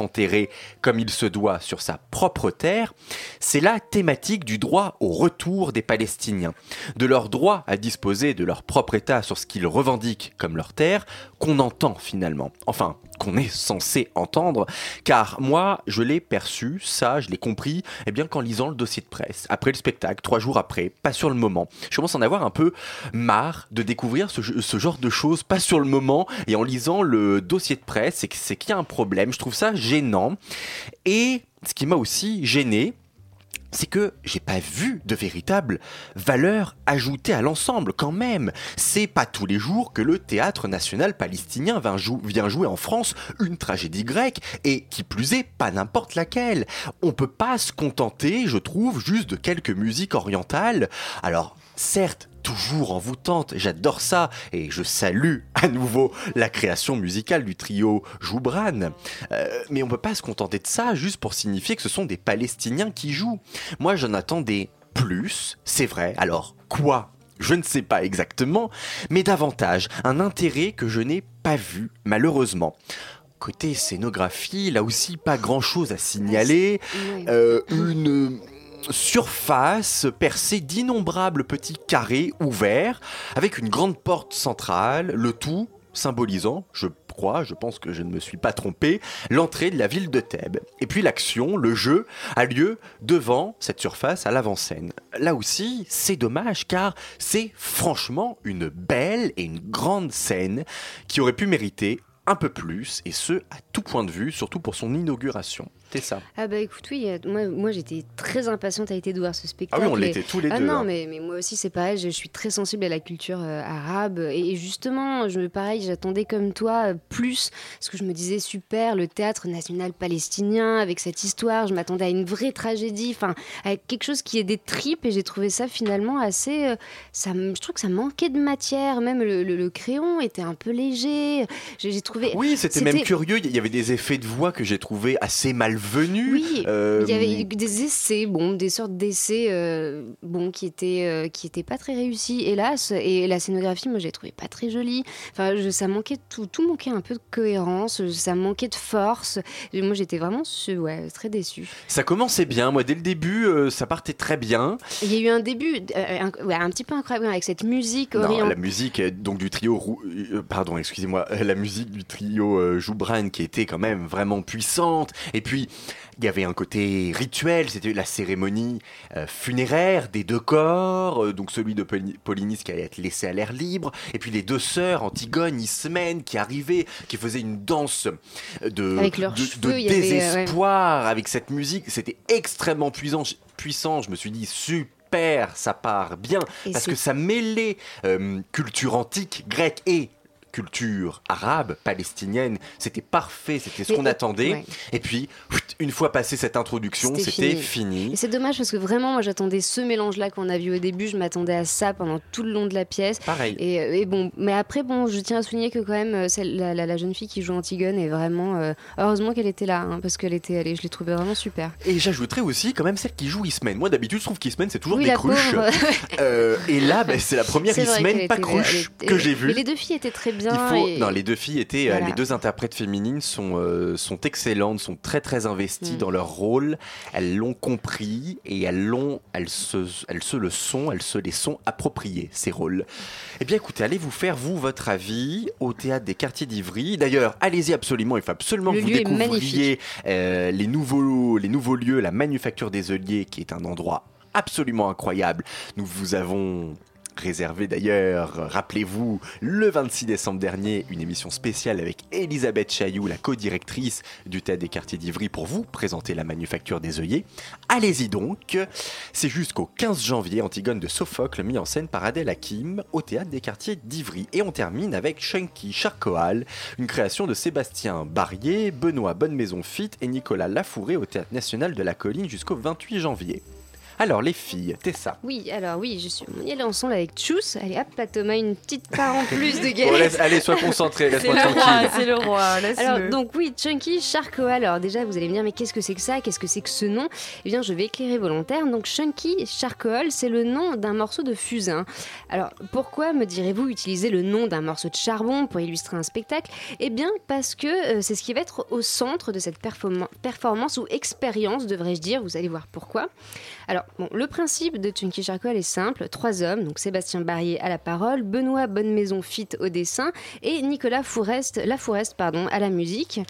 enterré comme il se doit sur sa propre terre, c'est la thématique du droit au retour des Palestiniens, de leur droit à disposer de leur propre État sur ce qu'ils revendiquent comme leur terre qu'on entend finalement. Enfin, qu'on est censé entendre, car moi, je l'ai perçu, ça, je l'ai compris, eh bien, qu'en lisant le dossier de presse, après le spectacle, trois jours après, pas sur le moment. Je commence à en avoir un peu marre de découvrir ce, ce genre de choses, pas sur le moment, et en lisant le dossier de presse, c'est qu'il y a un problème. Je trouve ça gênant. Et ce qui m'a aussi gêné, c'est que j'ai pas vu de véritable valeur ajoutée à l'ensemble quand même. C'est pas tous les jours que le théâtre national palestinien vient, jou- vient jouer en France une tragédie grecque et qui plus est pas n'importe laquelle. On peut pas se contenter, je trouve, juste de quelques musiques orientales. Alors, certes, toujours envoûtante, j'adore ça et je salue à nouveau la création musicale du trio Joubran. Euh, mais on peut pas se contenter de ça juste pour signifier que ce sont des Palestiniens qui jouent. Moi j'en attendais plus, c'est vrai. Alors quoi? Je ne sais pas exactement, mais davantage un intérêt que je n'ai pas vu malheureusement. Côté scénographie, là aussi pas grand chose à signaler. Euh, une surface percée d'innombrables petits carrés ouverts avec une grande porte centrale, le tout symbolisant, je crois, je pense que je ne me suis pas trompé, l'entrée de la ville de Thèbes. Et puis l'action, le jeu, a lieu devant cette surface à l'avant-scène. Là aussi, c'est dommage car c'est franchement une belle et une grande scène qui aurait pu mériter un peu plus, et ce, à tout point de vue, surtout pour son inauguration. C'est ça. Ah bah écoute, oui, euh, moi, moi j'étais très impatiente à l'idée de voir ce spectacle. Ah oui, on l'était tous les ah deux, non, hein. mais, mais moi aussi c'est pareil, je, je suis très sensible à la culture euh, arabe. Et, et justement, je, pareil, j'attendais comme toi euh, plus, parce que je me disais super, le théâtre national palestinien, avec cette histoire, je m'attendais à une vraie tragédie, enfin, à quelque chose qui est des tripes, et j'ai trouvé ça finalement assez... euh, ça, je trouve que ça manquait de matière, même le, le- le crayon était un peu léger. J'ai trouvé... Oui, c'était même curieux. Il y avait des effets de voix que j'ai trouvé assez Oui, Euh, il y avait eu des essais, bon, des sortes d'essais, euh, bon, qui étaient, euh, qui étaient pas très réussis, hélas. Et la scénographie, moi, j'ai trouvé pas très jolie. Enfin, je- ça manquait tout, tout manquait un peu de cohérence, ça manquait de force. Et moi, j'étais vraiment, ouais, très déçue. Ça commençait bien. Moi, dès le début, euh, ça partait très bien. Il y a eu un début, euh, un, ouais, un petit peu incroyable avec cette musique Non, la musique euh, donc du trio, euh, pardon, excusez-moi, euh, la musique du trio euh, Joubran qui était quand même vraiment puissante. Et puis il y avait un côté rituel, c'était la cérémonie euh, funéraire des deux corps, euh, donc celui de Polynice qui allait être laissé à l'air libre, et puis les deux sœurs Antigone, Ismène qui arrivaient, qui faisaient une danse euh, de, Avec leurs de, cheveux, de il y avait, ouais. désespoir avec cette musique. C'était extrêmement puissant. puissant. Je me suis dit super, ça part bien Et parce que ça mêlait euh, culture antique grecque et culture arabe, palestinienne, c'était parfait, c'était ce qu'on euh, attendait. ouais. Et puis, une fois passée cette introduction, C'était fini. fini. Et c'est dommage parce que vraiment, moi, j'attendais ce mélange-là qu'on a vu au début. Je m'attendais à ça pendant tout le long de la pièce. Pareil. Et, et bon, mais après, bon, je tiens à souligner que quand même, euh, celle- la, la- la jeune fille qui joue Antigone est vraiment. euh, heureusement qu'elle était là, hein, parce qu'elle était, allée, je l'ai trouvée vraiment super. Et j'ajouterais aussi quand même celle qui joue Ismène. Moi d'habitude je trouve qu'Ismène c'est toujours Oui, des cruches. Euh, et là ben, c'est la première Ismène pas était- cruche elle que j'ai vue. Mais les deux filles étaient très bien. Il faut... et- Non, les deux filles étaient, euh, Voilà. les deux interprètes féminines sont, euh, sont excellentes, sont très très investies Mm. dans leur rôle. Elles l'ont compris et elles l'ont, elles se, elles se le sont, elles se les sont appropriés ces rôles. Eh bien, écoutez, allez vous faire vous votre avis au théâtre des Quartiers d'Ivry. D'ailleurs, allez-y absolument. Il faut absolument Le que vous découvriez euh, les nouveaux, les nouveaux lieux, la Manufacture des Œilliers, qui est un endroit absolument incroyable. Nous vous avons réservé d'ailleurs, rappelez-vous, le 26 décembre dernier, une émission spéciale avec Elisabeth Chailloux, la co-directrice du Théâtre des Quartiers d'Ivry, pour vous présenter la Manufacture des œillets. Allez-y donc, c'est jusqu'au 15 janvier, Antigone de Sophocle, mis en scène par Adèle Hakim, au Théâtre des Quartiers d'Ivry. Et on termine avec Chunky Charcoal, une création de Sébastien Barrier, Benoît Bonnemaison Fit et Nicolas Lafouré au Théâtre National de la Colline jusqu'au 28 janvier. Alors les filles, Tessa. Oui, alors oui, je suis. Allait ensemble avec Tchous. Allez hop, là, Thomas, une petite part en plus de galette. Bon, laisse- allez, sois concentré, laisse-moi C'est le roi, tranquille. c'est le roi, laisse-le. Alors donc oui, Chunky Charcoal. Alors déjà vous allez me dire mais qu'est-ce que c'est que ça? Qu'est-ce que c'est que ce nom? Eh bien je vais éclairer volontaire. Donc Chunky Charcoal, c'est le nom d'un morceau de fusain. Alors pourquoi me direz-vous utiliser le nom d'un morceau de charbon pour illustrer un spectacle? Eh bien parce que euh, c'est ce qui va être au centre de cette performa- performance ou expérience devrais-je dire. Vous allez voir pourquoi. Alors le principe de Chunky Charcoal est simple. Trois hommes, donc Sébastien Barrier à la parole, Benoît Bonnemaison fit au dessin et Nicolas Fourest, Lafourest pardon, à la musique.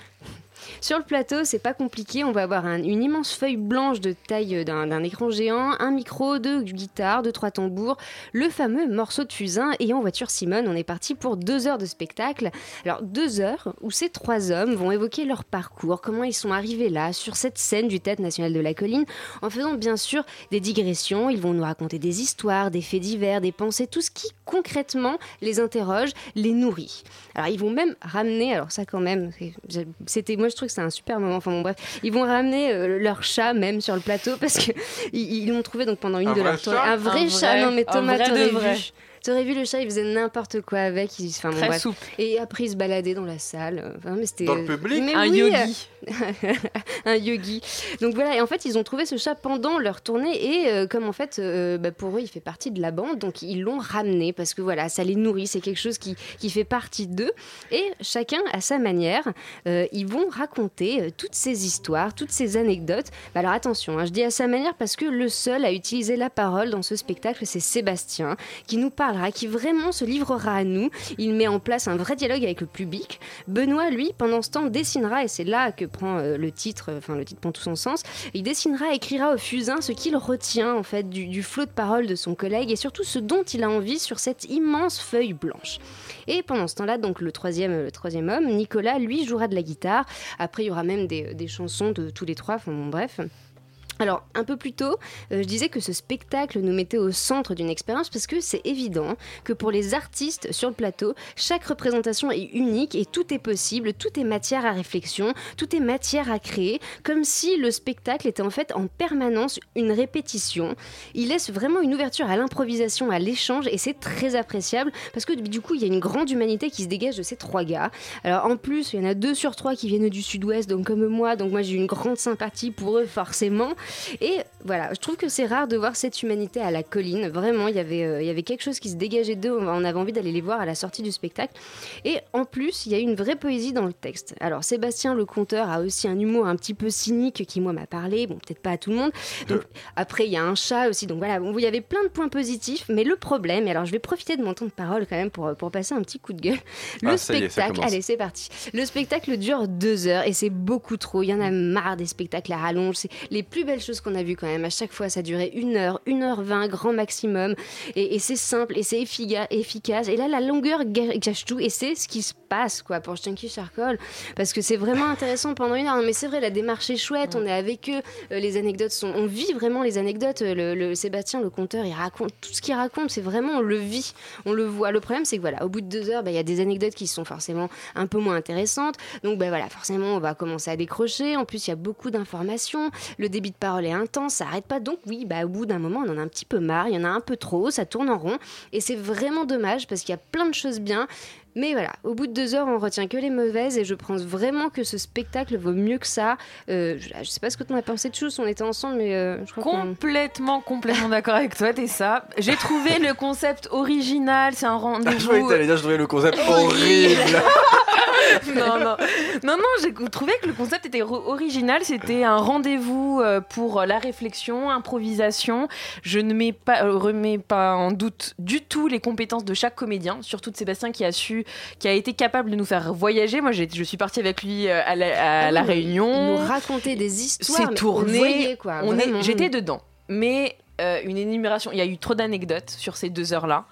Sur le plateau, c'est pas compliqué. On va avoir un- une immense feuille blanche de taille d'un d'un écran géant, un micro, deux guitares, deux trois tambours, le fameux morceau de fusain et en voiture Simone. On est parti pour deux heures de spectacle. Alors deux heures où ces trois hommes vont évoquer leur parcours, comment ils sont arrivés là, sur cette scène du Théâtre national de la colline, en faisant bien sûr des digressions. Ils vont nous raconter des histoires, des faits divers, des pensées, tout ce qui concrètement les interroge, les nourrit. Alors ils vont même ramener, alors ça quand même, c'était, moi je trouve que c'est un super moment. Enfin bon bref, ils vont ramener euh, leur chat même sur le plateau parce que ils, l'ont trouvé donc pendant une Un de leurs tournées. chat Un vrai Un chat, vrai- non mais Thomas, t'aurais vrai. vu. T'aurais vu le chat, il faisait n'importe quoi avec. Il, enfin, bon, Très bref. souple. Et après, il se baladait dans la salle. Enfin, mais c'était Dans le public Mais Un oui, yogi. un yogi. Donc voilà, et en fait, ils ont trouvé ce chat pendant leur tournée et euh, comme en fait, euh, bah, pour eux, il fait partie de la bande, donc ils l'ont ramené parce que voilà, ça les nourrit, c'est quelque chose qui, qui fait partie d'eux. Et chacun, à sa manière, euh, ils vont raconter toutes ces histoires, toutes ces anecdotes. Bah, alors attention, hein, je dis à sa manière parce que le seul à utiliser la parole dans ce spectacle, c'est Sébastien, qui nous parlera, qui vraiment se livrera à nous. Il met en place un vrai dialogue avec le public. Benoît, lui, pendant ce temps, dessinera, et c'est là que prend euh, le titre, euh, enfin le titre prend tout son sens, il dessinera, écrira au fusain ce qu'il retient en fait du, flot de paroles de son collègue et surtout ce dont il a envie sur cette immense feuille blanche. Et pendant ce temps-là, donc le troisième, le troisième homme, Nicolas, lui, jouera de la guitare. Après, il y aura même des, des chansons de tous les trois, enfin bon, bref. Alors, un peu plus tôt, euh, je disais que ce spectacle nous mettait au centre d'une expérience parce que c'est évident que pour les artistes sur le plateau, chaque représentation est unique et tout est possible, tout est matière à réflexion, tout est matière à créer, comme si le spectacle était en fait en permanence une répétition. Il laisse vraiment une ouverture à l'improvisation, à l'échange et c'est très appréciable parce que du coup, il y a une grande humanité qui se dégage de ces trois gars. Alors, en plus, il y en a deux sur trois qui viennent du sud-ouest, donc comme moi, donc moi j'ai une grande sympathie pour eux, forcément. Et voilà, je trouve que c'est rare de voir cette humanité à la colline. Vraiment, il y avait, euh, il y avait quelque chose qui se dégageait d'eux. On avait envie d'aller les voir à la sortie du spectacle. Et en plus, il y a une vraie poésie dans le texte. Alors, Sébastien le conteur a aussi un humour un petit peu cynique qui, moi, m'a parlé. Bon, peut-être pas à tout le monde. Donc, après, il y a un chat aussi. Donc voilà, bon, il y avait plein de points positifs. Mais le problème, et alors je vais profiter de mon temps de parole quand même pour, pour passer un petit coup de gueule. Le Ah, est, ça spectacle, allez, c'est parti. Le spectacle dure deux heures et c'est beaucoup trop. Il y en a marre des spectacles à rallonge. C'est les plus belles choses qu'on a vues quand même. À chaque fois, ça durait une heure, une heure vingt, grand maximum. Et, et c'est simple et c'est efficace. Et là, la longueur gâche tout. Et c'est ce qui se passe, quoi, pour Chunky Charcoal. Parce que c'est vraiment intéressant pendant une heure. Non, mais c'est vrai, la démarche est chouette. On est avec eux. Euh, les anecdotes sont. On vit vraiment les anecdotes. Le, le- Sébastien, le conteur, il raconte tout ce qu'il raconte. C'est vraiment, on le vit. On le voit. Le problème, c'est que voilà, au bout de deux heures, bah, il y a des anecdotes qui sont forcément un peu moins intéressantes. Donc, bah, voilà, forcément, on va commencer à décrocher. En plus, il y a beaucoup d'informations. Le débit de parole est intense. Ça arrête pas. Donc, oui, bah, au bout d'un moment, on en a un petit peu marre. Il y en a un peu trop. Ça tourne en rond. Et c'est vraiment dommage parce qu'il y a plein de choses bien. Mais voilà, au bout de deux heures, on retient que les mauvaises et je pense vraiment que ce spectacle vaut mieux que ça. Euh, je, je sais pas ce que tu en as pensé de Chous, on était ensemble, mais euh, je crois. Complètement, complètement d'accord avec toi, Tessa. J'ai trouvé le concept original, c'est un Je rendez-vous. t'allais dire, je trouvais le concept horrible. non, non, non, non, j'ai trouvé que le concept était original. C'était un rendez-vous euh, pour la réflexion, improvisation. Je ne mets pas, remets pas en doute du tout les compétences de chaque comédien, surtout de Sébastien qui a su, qui a été capable de nous faire voyager. Moi, je suis partie avec lui euh, à la, à Ah la Réunion. Il nous racontait des histoires. C'est tourné. J'étais dedans. Mais euh, une énumération, il y a eu trop d'anecdotes sur ces deux heures-là.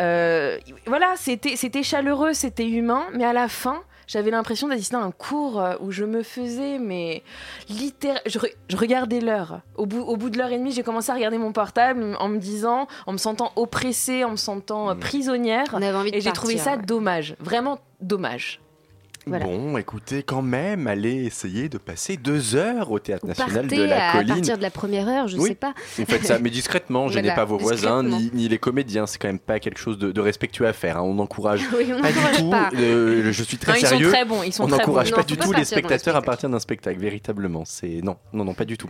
Euh, voilà, c'était chaleureux, c'était humain, mais à la fin, j'avais l'impression d'assister à un cours euh, où je me faisais, mais littéralement, je, re- je regardais l'heure. Au bout, au bout de l'heure et demie, j'ai commencé à regarder mon portable en me disant, en me sentant oppressée, en me sentant euh, prisonnière. On avait envie de et j'ai trouvé ça ouais. dommage, vraiment dommage. Bon, écoutez, quand même, allez essayer de passer deux heures au Théâtre Ou National de la à Colline. partir de la première heure, je Oui. sais pas. Vous faites ça, mais discrètement. Gênez Voilà, pas vos voisins ni, ni les comédiens. C'est quand même pas quelque chose de, de respectueux à faire. hein. On encourage Oui, on pas du n'encourage tout. pas. euh, je suis très Non, ils sont sérieux. très bons, ils sont on n'encourage pas Non, du tout pas les spectateurs à partir d'un spectacle. Véritablement, c'est non, non, non, pas du tout.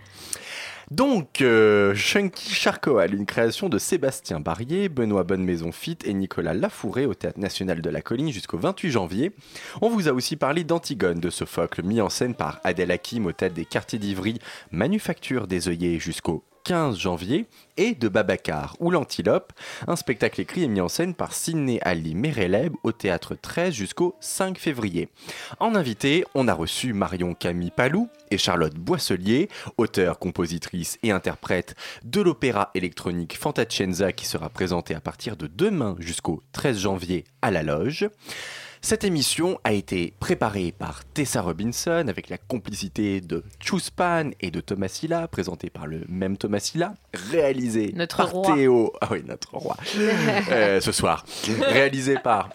Donc, euh, Chunky Charcoal, une création de Sébastien Barrier, Benoît Bonnemaison Fit et Nicolas Lafouré au Théâtre National de la Colline jusqu'au 28 janvier. On vous a aussi parlé d'Antigone de Sophocle, mis en scène par Adèle Hakim au Théâtre des Quartiers d'Ivry, Manufacture des œillets jusqu'au 15 janvier, et de Babacar ou l'Antilope, un spectacle écrit et mis en scène par Sidney Ali Mereleb au théâtre 13 jusqu'au 5 février. En invité, on a reçu Marion Camille Palou et Charlotte Boisselier, auteure, compositrice et interprète de l'opéra électronique Fantacenza qui sera présenté à partir de demain jusqu'au 13 janvier à la loge. Cette émission a été préparée par Tessa Robinson avec la complicité de Chuspan et de Thomas Silla, présentée par le même Thomas Silla, réalisée Notre par roi. Théo, ah oui notre roi, Euh, ce soir, réalisée par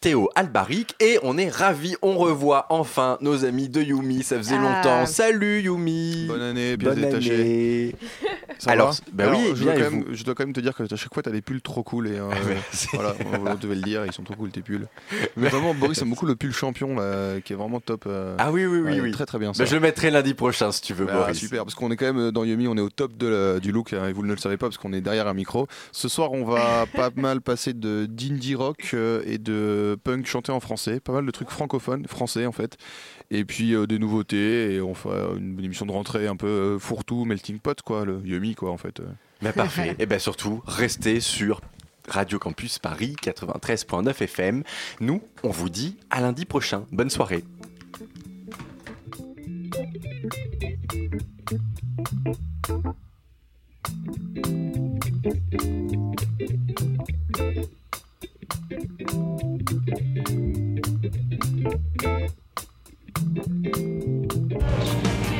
Théo Albaric et on est ravis, on revoit enfin nos amis de Yumi, ça faisait Ah. longtemps. Salut Yumi Bonne année, bien Bonne détaché. année. Alors, bah Alors, oui, je, bien, dois quand même, vous je dois quand même te dire que à chaque fois t'as des pulls trop cool et euh, voilà, on, devait le dire, ils sont trop cool tes pulls. Mais vraiment, Boris aime beaucoup le pull champion là, qui est vraiment top. euh. Ah oui, oui, oui, Ouais, oui. Très très bien. Bah, je le mettrai lundi prochain si tu veux, Bah, Boris. super, parce qu'on est quand même euh, dans Yumi, on est au top de la- du look, hein, et vous ne le savez pas parce qu'on est derrière un micro. Ce soir, on va pas mal passer de d'indie rock euh, et de punk chanté en français, pas mal de trucs francophones, français en fait, et puis euh, des nouveautés, et on fera une, une émission de rentrée un peu euh, fourre-tout, melting pot, quoi, le Yumi, quoi, en fait. euh. Bah, parfait. et bien surtout, restez sur Radio Campus Paris 93.9 FM. Nous, on vous dit à lundi prochain. Bonne soirée. Thank you. Thank you.